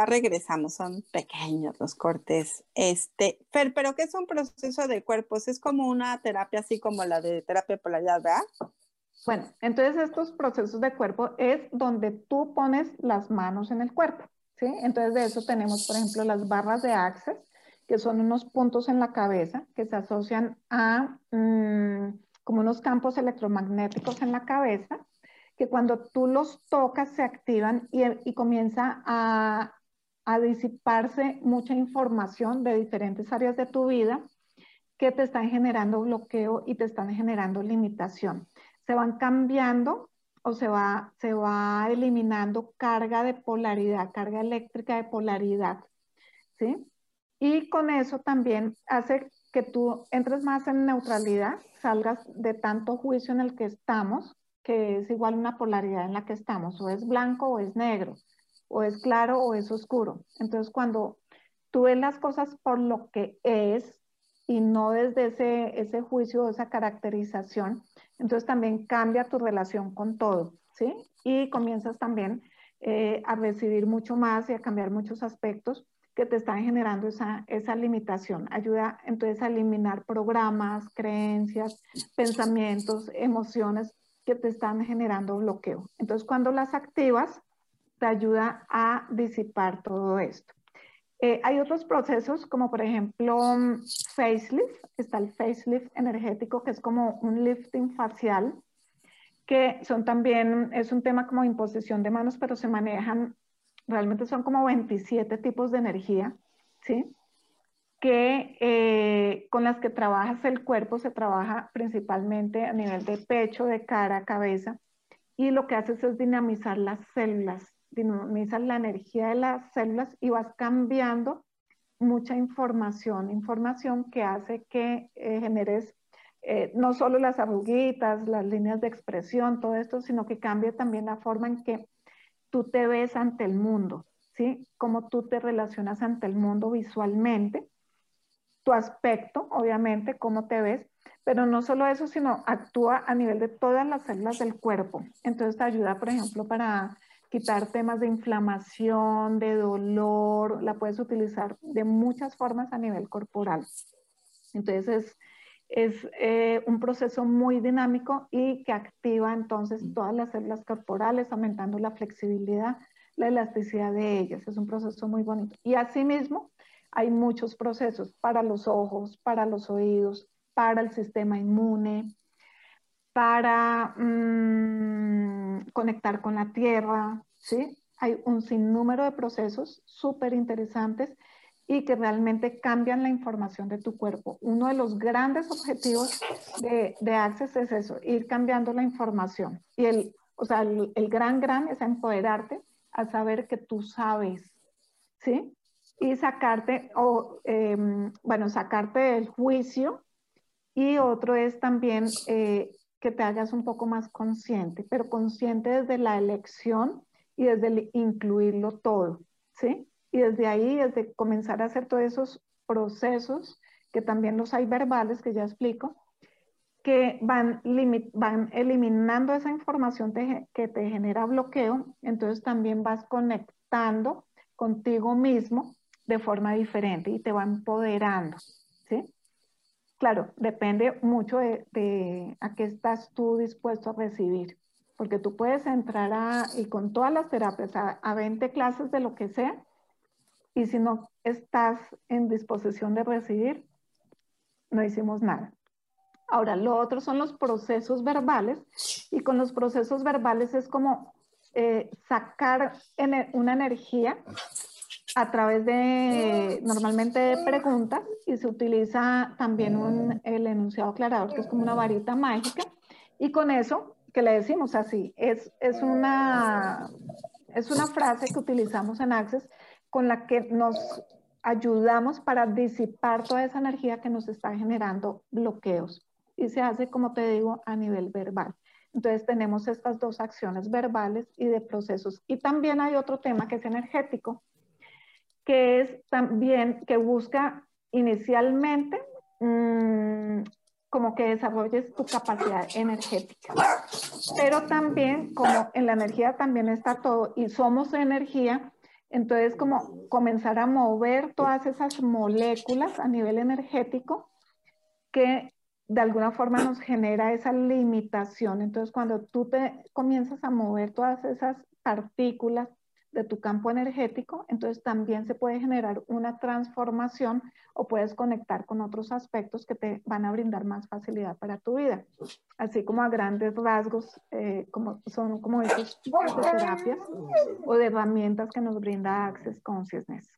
Ya regresamos, son pequeños los cortes. Este, Fer, pero ¿qué es un proceso de cuerpos? Es como una terapia así como la de terapia polaridad, ¿verdad? Bueno, entonces estos procesos de cuerpo es donde tú pones las manos en el cuerpo, ¿sí? Entonces de eso tenemos, por ejemplo, las barras de Access, que son unos puntos en la cabeza que se asocian a mm, como unos campos electromagnéticos en la cabeza, que cuando tú los tocas se activan y, y comienza a, a disiparse mucha información de diferentes áreas de tu vida que te están generando bloqueo y te están generando limitación se van cambiando o se va, se va eliminando carga de polaridad, carga eléctrica de polaridad, ¿sí? Y con eso también hace que tú entres más en neutralidad, salgas de tanto juicio en el que estamos, que es igual una polaridad en la que estamos, o es blanco o es negro, o es claro o es oscuro. Entonces, cuando tú ves las cosas por lo que es y no desde ese, ese juicio o esa caracterización, entonces también cambia tu relación con todo, ¿sí? Y comienzas también eh, a recibir mucho más y a cambiar muchos aspectos que te están generando esa, esa limitación. Ayuda entonces a eliminar programas, creencias, pensamientos, emociones que te están generando bloqueo. Entonces cuando las activas, te ayuda a disipar todo esto. Eh, hay otros procesos como por ejemplo mm, facelift, está el facelift energético que es como un lifting facial, que son también, es un tema como imposición de manos, pero se manejan, realmente son como 27 tipos de energía, ¿sí? Que eh, con las que trabajas el cuerpo, se trabaja principalmente a nivel de pecho, de cara, cabeza, y lo que haces es dinamizar las células dinamizas la energía de las células y vas cambiando mucha información, información que hace que eh, generes eh, no solo las arruguitas, las líneas de expresión, todo esto, sino que cambie también la forma en que tú te ves ante el mundo, ¿sí? Cómo tú te relacionas ante el mundo visualmente, tu aspecto, obviamente, cómo te ves, pero no solo eso, sino actúa a nivel de todas las células del cuerpo. Entonces te ayuda, por ejemplo, para quitar temas de inflamación, de dolor, la puedes utilizar de muchas formas a nivel corporal. Entonces es, eh, un proceso muy dinámico y que activa entonces todas las células corporales, aumentando la flexibilidad, la elasticidad de ellas. Es un proceso muy bonito. Y asimismo, hay muchos procesos para los ojos, para los oídos, para el sistema inmune, para mm, conectar con la tierra, ¿sí? Hay un sinnúmero de procesos súper interesantes y que realmente cambian la información de tu cuerpo. Uno de los grandes objetivos de, de Access es eso, ir cambiando la información. Y el, o sea, el, gran, gran es empoderarte a saber que tú sabes, ¿sí? Y sacarte, o, em, bueno, sacarte del juicio. Y otro es también eh, que te hagas un poco más consciente, pero consciente desde la elección y desde el incluirlo todo, ¿sí? Y desde ahí, desde comenzar a hacer todos esos procesos, que también los hay verbales, que ya explico, que van, van eliminando esa información que te genera bloqueo, entonces también vas conectando contigo mismo de forma diferente y te va empoderando. Claro, depende mucho de, a qué estás tú dispuesto a recibir, porque tú puedes entrar a, y con todas las terapias a, 20 clases de lo que sea, y si no estás en disposición de recibir, no hicimos nada. Ahora, lo otro son los procesos verbales, y con los procesos verbales es como eh, sacar una energía a través de normalmente preguntas y se utiliza también un, el enunciado aclarador que es como una varita mágica y con eso que le decimos así es, es, una, es una frase que utilizamos en Access con la que nos ayudamos para disipar toda esa energía que nos está generando bloqueos y se hace como te digo a nivel verbal. Entonces tenemos estas dos acciones verbales y de procesos. Y también hay otro tema que es energético, que es también que busca inicialmente mm, como que desarrolles tu capacidad energética. Pero también, como en la energía también está todo y somos energía, Entonces, como comenzar a mover todas esas moléculas a nivel energético que de alguna forma nos genera esa limitación. Entonces, cuando tú te comienzas a mover todas esas partículas de tu campo energético, entonces también se puede generar una transformación o puedes conectar con otros aspectos que te van a brindar más facilidad para tu vida. Así como a grandes rasgos, eh, como son como de terapias o de herramientas que nos brinda Access Consciousness.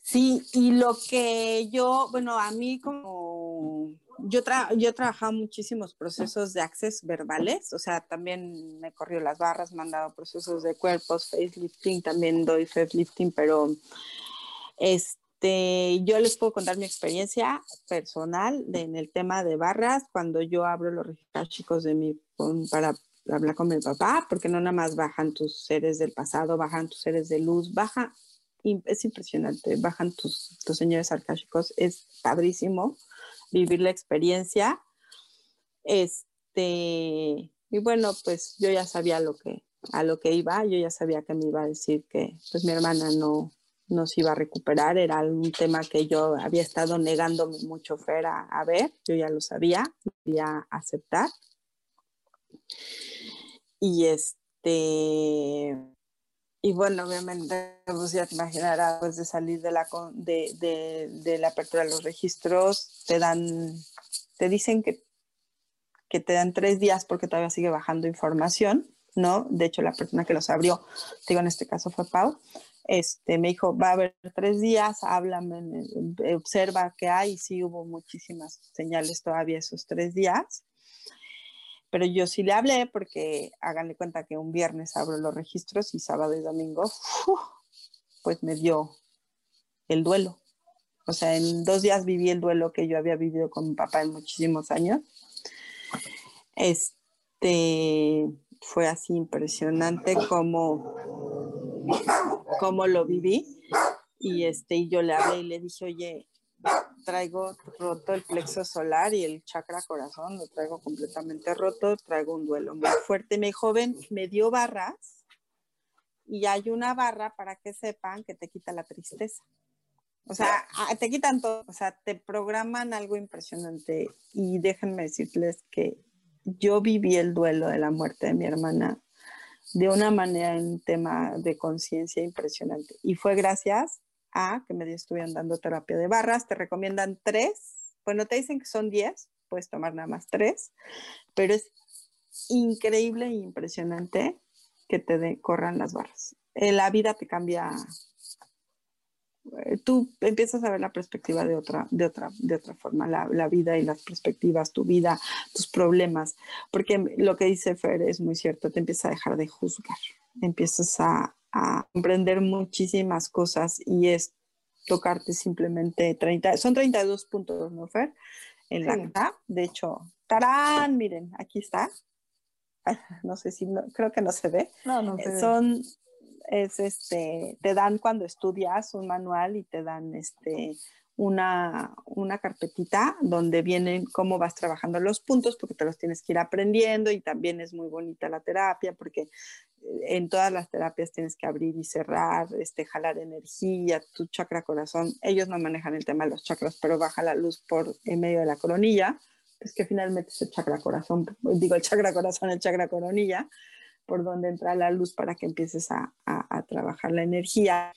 Sí, y lo que yo, bueno, a mí como yo, yo he trabajado muchísimos procesos de access verbales, o sea, también me corrió las barras, me han dado procesos de cuerpos, facelifting, también doy facelifting, pero este, yo les puedo contar mi experiencia personal en el tema de barras cuando yo abro los registros chicos de mi, para hablar con mi papá, porque no nada más bajan tus seres del pasado, bajan tus seres de luz, baja, es impresionante, bajan tus, tus señores arcásicos, es padrísimo vivir la experiencia. Este, y bueno, pues yo ya sabía lo que, a lo que iba, yo ya sabía que me iba a decir que pues mi hermana no, no se iba a recuperar, era un tema que yo había estado negándome mucho Fer a, ver, yo ya lo sabía, a aceptar. Y este, y bueno, obviamente, pues ya te imaginarás, pues de salir de la, de, de, de la apertura de los registros, te dan, te dicen que, que te dan tres días porque todavía sigue bajando información, ¿no? De hecho, la persona que los abrió, digo, en este caso fue Pau, este, me dijo, va a haber tres días, háblame, observa qué hay, sí hubo muchísimas señales todavía esos tres días. Pero yo sí le hablé porque háganle cuenta que un viernes abro los registros y sábado y domingo, pues me dio el duelo. O sea, en dos días viví el duelo que yo había vivido con mi papá en muchísimos años. Este fue así impresionante como, como lo viví. Y este, y yo le hablé y le dije, oye, traigo roto el plexo solar y el chakra corazón, lo traigo completamente roto, traigo un duelo muy fuerte. Mi joven me dio barras y hay una barra para que sepan que te quita la tristeza. O sea, te quitan todo, o sea, te programan algo impresionante y déjenme decirles que yo viví el duelo de la muerte de mi hermana de una manera en tema de conciencia impresionante. Y fue gracias que me estuvieron dando terapia de barras, te recomiendan tres, bueno, te dicen que son diez, puedes tomar nada más tres, pero es increíble e impresionante que te corran las barras. Eh, la vida te cambia, eh, tú empiezas a ver la perspectiva de otra, de otra, de otra forma, la, vida y las perspectivas, tu vida, tus problemas, porque lo que dice Fer es muy cierto, te empieza a dejar de juzgar, empiezas a, a comprender muchísimas cosas y es tocarte simplemente 30, son 32 puntos, ¿no, Fer? En la de hecho, tarán, miren, aquí está. No sé si, creo que no se ve. No, no se Son, es este, te dan cuando estudias un manual y te dan este, una, una carpetita donde vienen cómo vas trabajando los puntos, porque te los tienes que ir aprendiendo y también es muy bonita la terapia, porque eh, en todas las terapias tienes que abrir y cerrar, este, jalar energía, tu chakra corazón. Ellos no manejan el tema de los chakras, pero baja la luz por en medio de la coronilla, es que finalmente es el chakra corazón, digo el chakra corazón, el chakra coronilla, por donde entra la luz para que empieces a, trabajar la energía.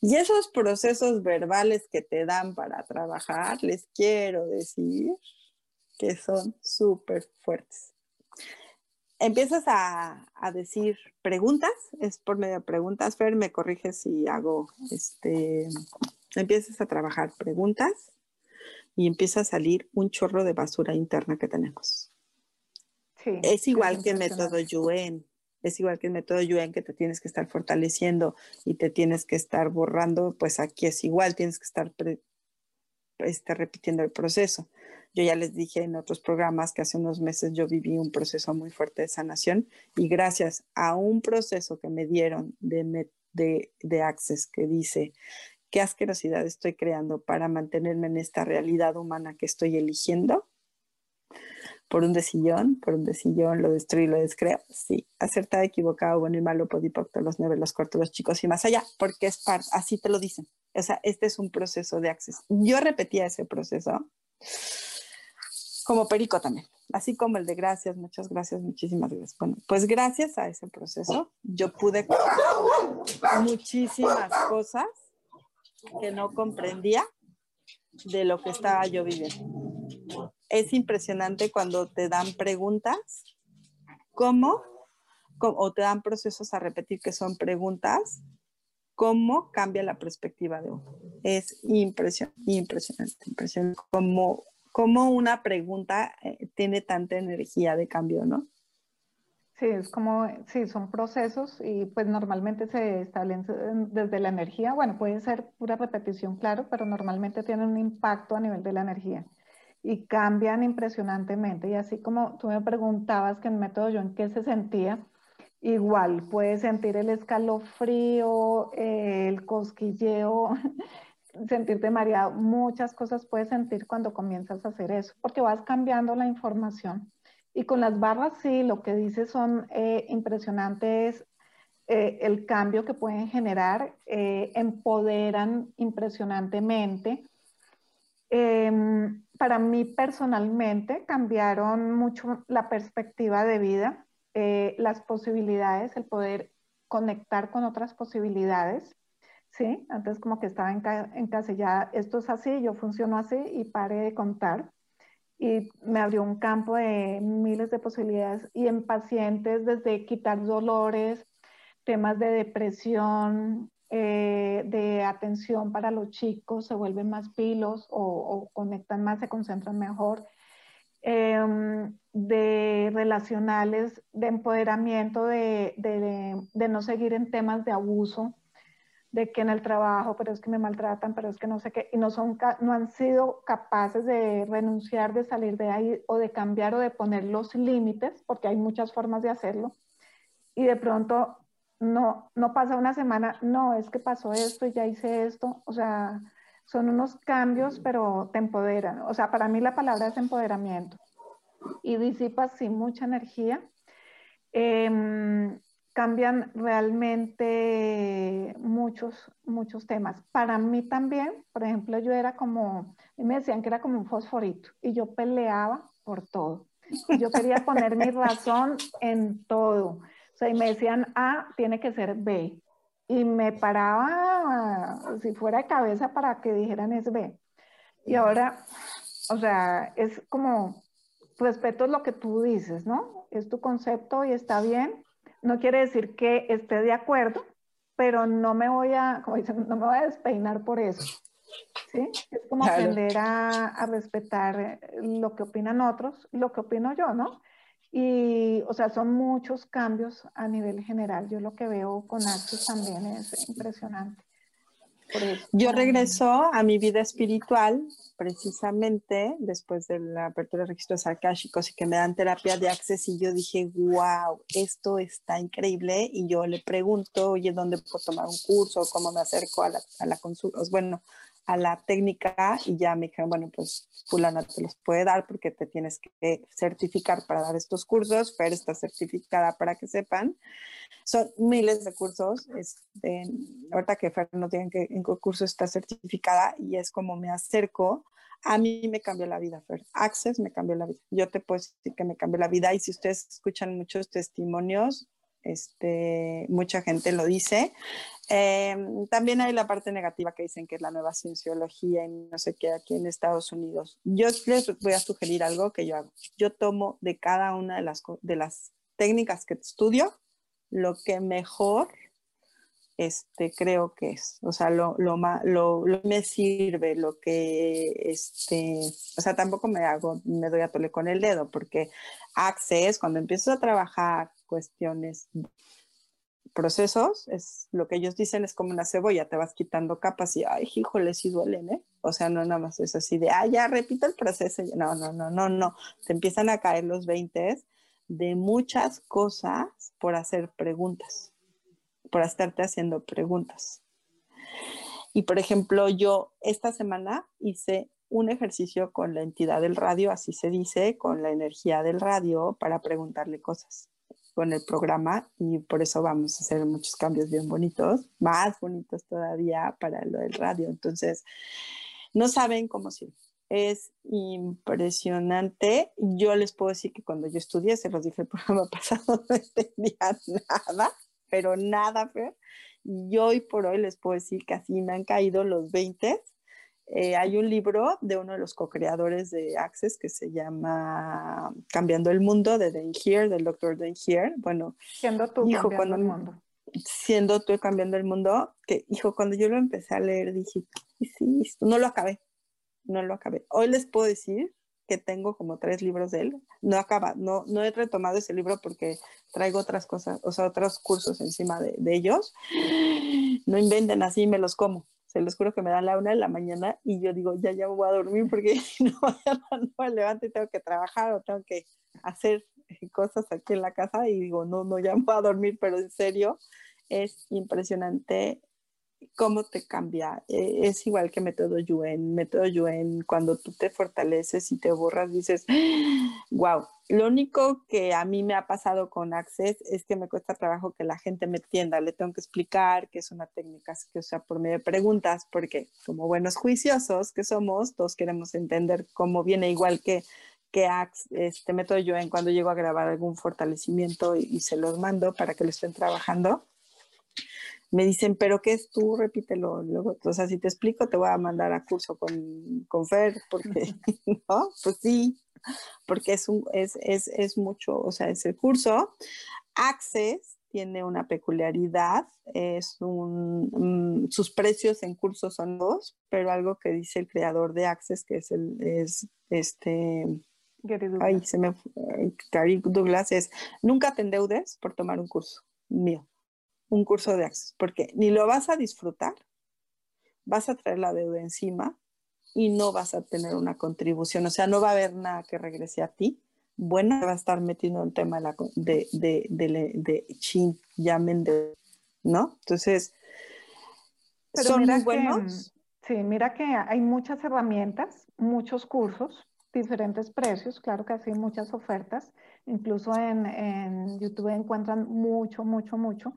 Y esos procesos verbales que te dan para trabajar, les quiero decir que son súper fuertes. Empiezas a, decir preguntas, es por medio de preguntas, Fer, me corriges si hago, este, empiezas a trabajar preguntas y empieza a salir un chorro de basura interna que tenemos. es igual que el método Yuen es igual que el método Yuen que te tienes que estar fortaleciendo y te tienes que estar borrando, pues aquí es igual, tienes que estar este, repitiendo el proceso. Yo ya les dije en otros programas que hace unos meses yo viví un proceso muy fuerte de sanación y gracias a un proceso que me dieron de, de, de Access que dice qué asquerosidad estoy creando para mantenerme en esta realidad humana que estoy eligiendo, por un decillón, por un decillón, lo destruí, lo descreo. Sí, acertado, equivocado, bueno y malo, podipocto, los nueve, los cortos, los chicos y más allá, porque es parte, así te lo dicen. O sea, este es un proceso de acceso. Yo repetía ese proceso como perico también, así como el de gracias, muchas gracias, muchísimas gracias. Bueno, pues gracias a ese proceso yo pude muchísimas cosas que no comprendía de lo que estaba yo viviendo. Es impresionante cuando te dan preguntas, ¿cómo? O te dan procesos a repetir que son preguntas, ¿cómo cambia la perspectiva de uno? Es impresionante, impresionante, impresionante cómo cómo una pregunta eh, tiene tanta energía de cambio, ¿no? Sí, es como, sí, son procesos y pues normalmente se establecen desde la energía. Bueno, puede ser pura repetición, claro, pero normalmente tienen un impacto a nivel de la energía y cambian impresionantemente. Y así como tú me preguntabas que en método yo en qué se sentía, igual puedes sentir el escalofrío, el cosquilleo, sentirte mareado, muchas cosas puedes sentir cuando comienzas a hacer eso, porque vas cambiando la información. Y con las barras, sí, lo que dices son eh, impresionantes, eh, el cambio que pueden generar, eh, empoderan impresionantemente. Em, para mí personalmente cambiaron mucho la perspectiva de vida, las posibilidades, el poder conectar con otras posibilidades. ¿sí? Antes como que estaba encasillada, esto es así, yo funciono así y paré de contar. Y me abrió un campo de miles de posibilidades y en pacientes desde quitar dolores, temas de depresión, eh, de atención para los chicos, se vuelven más pilos o, conectan más, se concentran mejor, em, de relacionales, de empoderamiento, de, de, no seguir en temas de abuso, de que en el trabajo, pero es que me maltratan, pero es que no sé qué, y no, son, no han sido capaces de renunciar, de salir de ahí o de cambiar o de poner los límites, porque hay muchas formas de hacerlo, y de pronto no, no pasa una semana, no, es que pasó esto y ya hice esto, o sea, son unos cambios, pero te empoderan, o sea, para mí la palabra es empoderamiento, y disipas sin mucha energía. Eh, cambian realmente muchos, muchos temas. Para mí también, por ejemplo, yo era como, me decían que era como un fosforito y yo peleaba por todo. Yo quería poner mi razón en todo. O sea, y me decían A, tiene que ser B. Y me paraba si fuera de cabeza para que dijeran es B. Y ahora, o sea, es como, respeto lo que tú dices, ¿no? Es tu concepto y está bien, no quiere decir que esté de acuerdo, pero no me voy a, como dicen, no me voy a despeinar por eso. ¿sí? Es como aprender a, a, respetar lo que opinan otros, lo que opino yo, ¿no? Y, o sea, son muchos cambios a nivel general. Yo lo que veo con Access también es impresionante. Yo regreso a mi vida espiritual precisamente después de la apertura de registros arcásicos y que me dan terapia de access y yo dije, wow, esto está increíble y yo le pregunto, oye, ¿dónde puedo tomar un curso? ¿Cómo me acerco a la, a la consulta? Bueno, a la técnica y ya me dijeron, bueno, pues fulana te los puede dar porque te tienes que certificar para dar estos cursos, Fer está certificada para que sepan. Son miles de cursos, este, ahorita que Fer no tiene que, en qué curso está certificada y es como me acerco, a mí me cambió la vida, Fer. Access me cambió la vida. Yo te puedo decir que me cambió la vida y si ustedes escuchan muchos testimonios, este, mucha gente lo dice. Em, también hay la parte negativa que dicen que es la nueva cienciología y no sé qué aquí en Estados Unidos. Yo les voy a sugerir algo que yo hago. Yo tomo de cada una de las, de las técnicas que estudio lo que mejor este, creo que es, o sea, lo, lo, me sirve, lo que, este, o sea, tampoco me hago, me doy a tole con el dedo, porque Access, cuando empiezo a trabajar cuestiones, procesos, es lo que ellos dicen es como una cebolla, te vas quitando capas y, ay, híjole, sí duelen, ¿eh? O sea, no nada más es así de, ah, ya repito el proceso, no, no, no, no, no, te empiezan a caer los 20 de muchas cosas por hacer preguntas, por estarte haciendo preguntas. Y por ejemplo, yo esta semana hice un ejercicio con la entidad del radio, así se dice, con la energía del radio para preguntarle cosas con el programa y por eso vamos a hacer muchos cambios bien bonitos, más bonitos todavía para lo del radio. Entonces, no saben cómo sirve. Es impresionante. Yo les puedo decir que cuando yo estudié, se los dije el programa pasado, no entendía nada, pero nada, Fer. Y hoy por hoy les puedo decir que así me han caído los 20 eh, hay un libro de uno de los co-creadores de Access que se llama Cambiando el Mundo de Dan Here, del doctor Dan Here. Bueno, siendo tú hijo, cambiando cuando, el mundo. Siendo tú cambiando el mundo, que hijo, cuando yo lo empecé a leer dije, sí, no lo acabé, no lo acabé. Hoy les puedo decir que tengo como tres libros de él. No acaba, no, no he retomado ese libro porque traigo otras cosas, o sea, otros cursos encima de, de ellos. No inventen así, me los como se los juro que me dan la una de la mañana y yo digo, ya, ya voy a dormir porque no, no me levanto y tengo que trabajar o tengo que hacer cosas aquí en la casa y digo, no, no, ya voy a dormir, pero en serio, es impresionante cómo te cambia. Eh, es igual que método Yuen. Método Yuen, cuando tú te fortaleces y te borras, dices, wow. Lo único que a mí me ha pasado con Access es que me cuesta trabajo que la gente me entienda. Le tengo que explicar que es una técnica que usa por medio de preguntas, porque como buenos juiciosos que somos, todos queremos entender cómo viene igual que que este método Yuen cuando llego a grabar algún fortalecimiento y, y se los mando para que lo estén trabajando me dicen, pero ¿qué es tú? Repítelo. Luego, o sea, si te explico, te voy a mandar a curso con, con Fer, porque, ¿no? Pues sí, porque es, un, es, es, es mucho, o sea, es el curso. Access tiene una peculiaridad, es un, mm, sus precios en cursos son dos, pero algo que dice el creador de Access, que es el, es este, ay, se me, Gary Douglas, es, nunca te endeudes por tomar un curso mío un curso de Access, porque ni lo vas a disfrutar, vas a traer la deuda encima y no vas a tener una contribución, o sea, no va a haber nada que regrese a ti. Bueno, va a estar metiendo el tema de, de, de, de, chin, llamen de, ¿no? Entonces, son muy buenos. sí, mira que hay muchas herramientas, muchos cursos, diferentes precios, claro que así muchas ofertas, incluso en, en YouTube encuentran mucho, mucho, mucho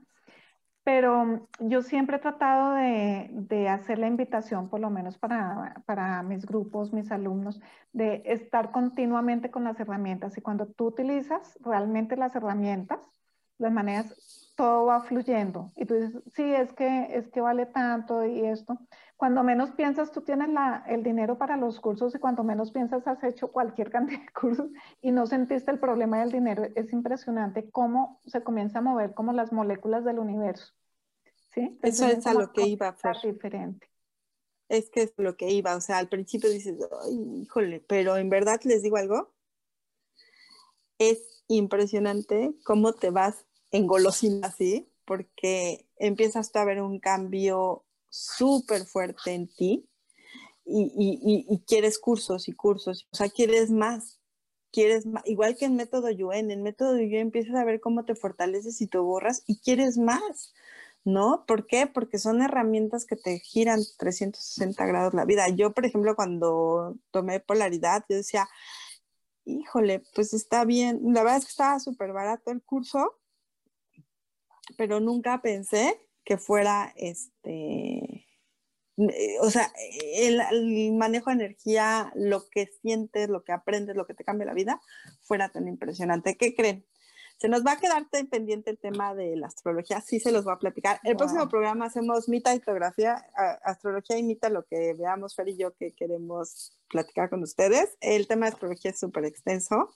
pero yo siempre he tratado de, hacer la invitación, por lo menos para, para, mis grupos, mis alumnos, de estar continuamente con las herramientas. Y cuando tú utilizas realmente las herramientas, las maneras, todo va fluyendo. Y tú dices, sí, es que, es que vale tanto y esto. Cuando menos piensas, tú tienes la, el dinero para los cursos y cuando menos piensas, has hecho cualquier cantidad de cursos y no sentiste el problema del dinero. Es impresionante cómo se comienza a mover como las moléculas del universo. Eso es a lo que iba, Fer. diferente. Es que es lo que iba, o sea, al principio dices, Ay, híjole, pero en verdad les digo algo, es impresionante cómo te vas engolosinando así, porque empiezas tú a ver un cambio súper fuerte en ti y, y, quieres cursos y cursos, o sea, quieres más, quieres más, igual que en método Yuen, en método Yuen empiezas a ver cómo te fortaleces y te borras y quieres más. ¿no? ¿Por qué? Porque son herramientas que te giran 360 grados la vida. Yo, por ejemplo, cuando tomé polaridad, yo decía, híjole, pues está bien, la verdad es que estaba súper barato el curso, pero nunca pensé que fuera este, eh, o sea, el, el, manejo de energía, lo que sientes, lo que aprendes, lo que te cambia la vida, fuera tan impresionante. ¿Qué creen? Se nos va a quedar pendiente el tema de la astrología, sí se los voy a platicar. El próximo programa hacemos mita astrología y mita, lo que veamos Fer y yo que queremos platicar con ustedes. El tema de astrología es súper extenso.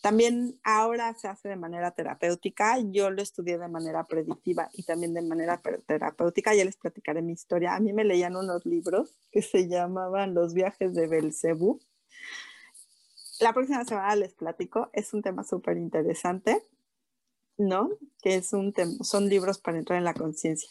También ahora se hace de manera terapéutica. Yo lo estudié de manera predictiva y también de manera terapéutica. Ya les platicaré mi historia. A mí me leían unos libros que se llamaban Los viajes de Belcebú. La próxima semana les platico. Es un tema súper interesante. ¿No? Que es un son libros para entrar en la conciencia.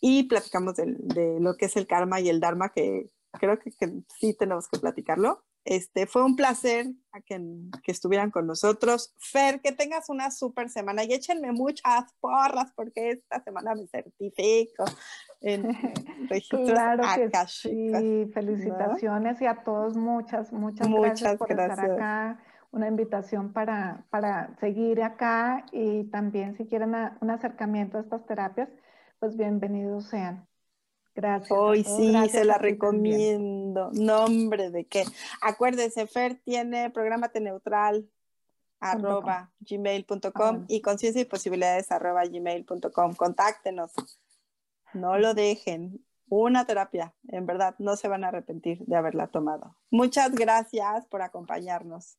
Y platicamos de, lo que es el karma y el dharma, que creo que, sí tenemos que platicarlo. Este, fue un placer que, que, estuvieran con nosotros. Fer, que tengas una súper semana y échenme muchas porras porque esta semana me certifico en registros claro que sí, felicitaciones y a todos muchas, muchas, muchas gracias por gracias. estar acá. Una invitación para, para seguir acá y también si quieren a, un acercamiento a estas terapias, pues bienvenidos sean. Gracias. Hoy sí, se la recomiendo. Nombre de qué. Acuérdese, Fer tiene prográmate neutral arroba gmail.com y conciencia y posibilidades arroba gmail.com. Contáctenos. No lo dejen. Una terapia, en verdad, no se van a arrepentir de haberla tomado. Muchas gracias por acompañarnos.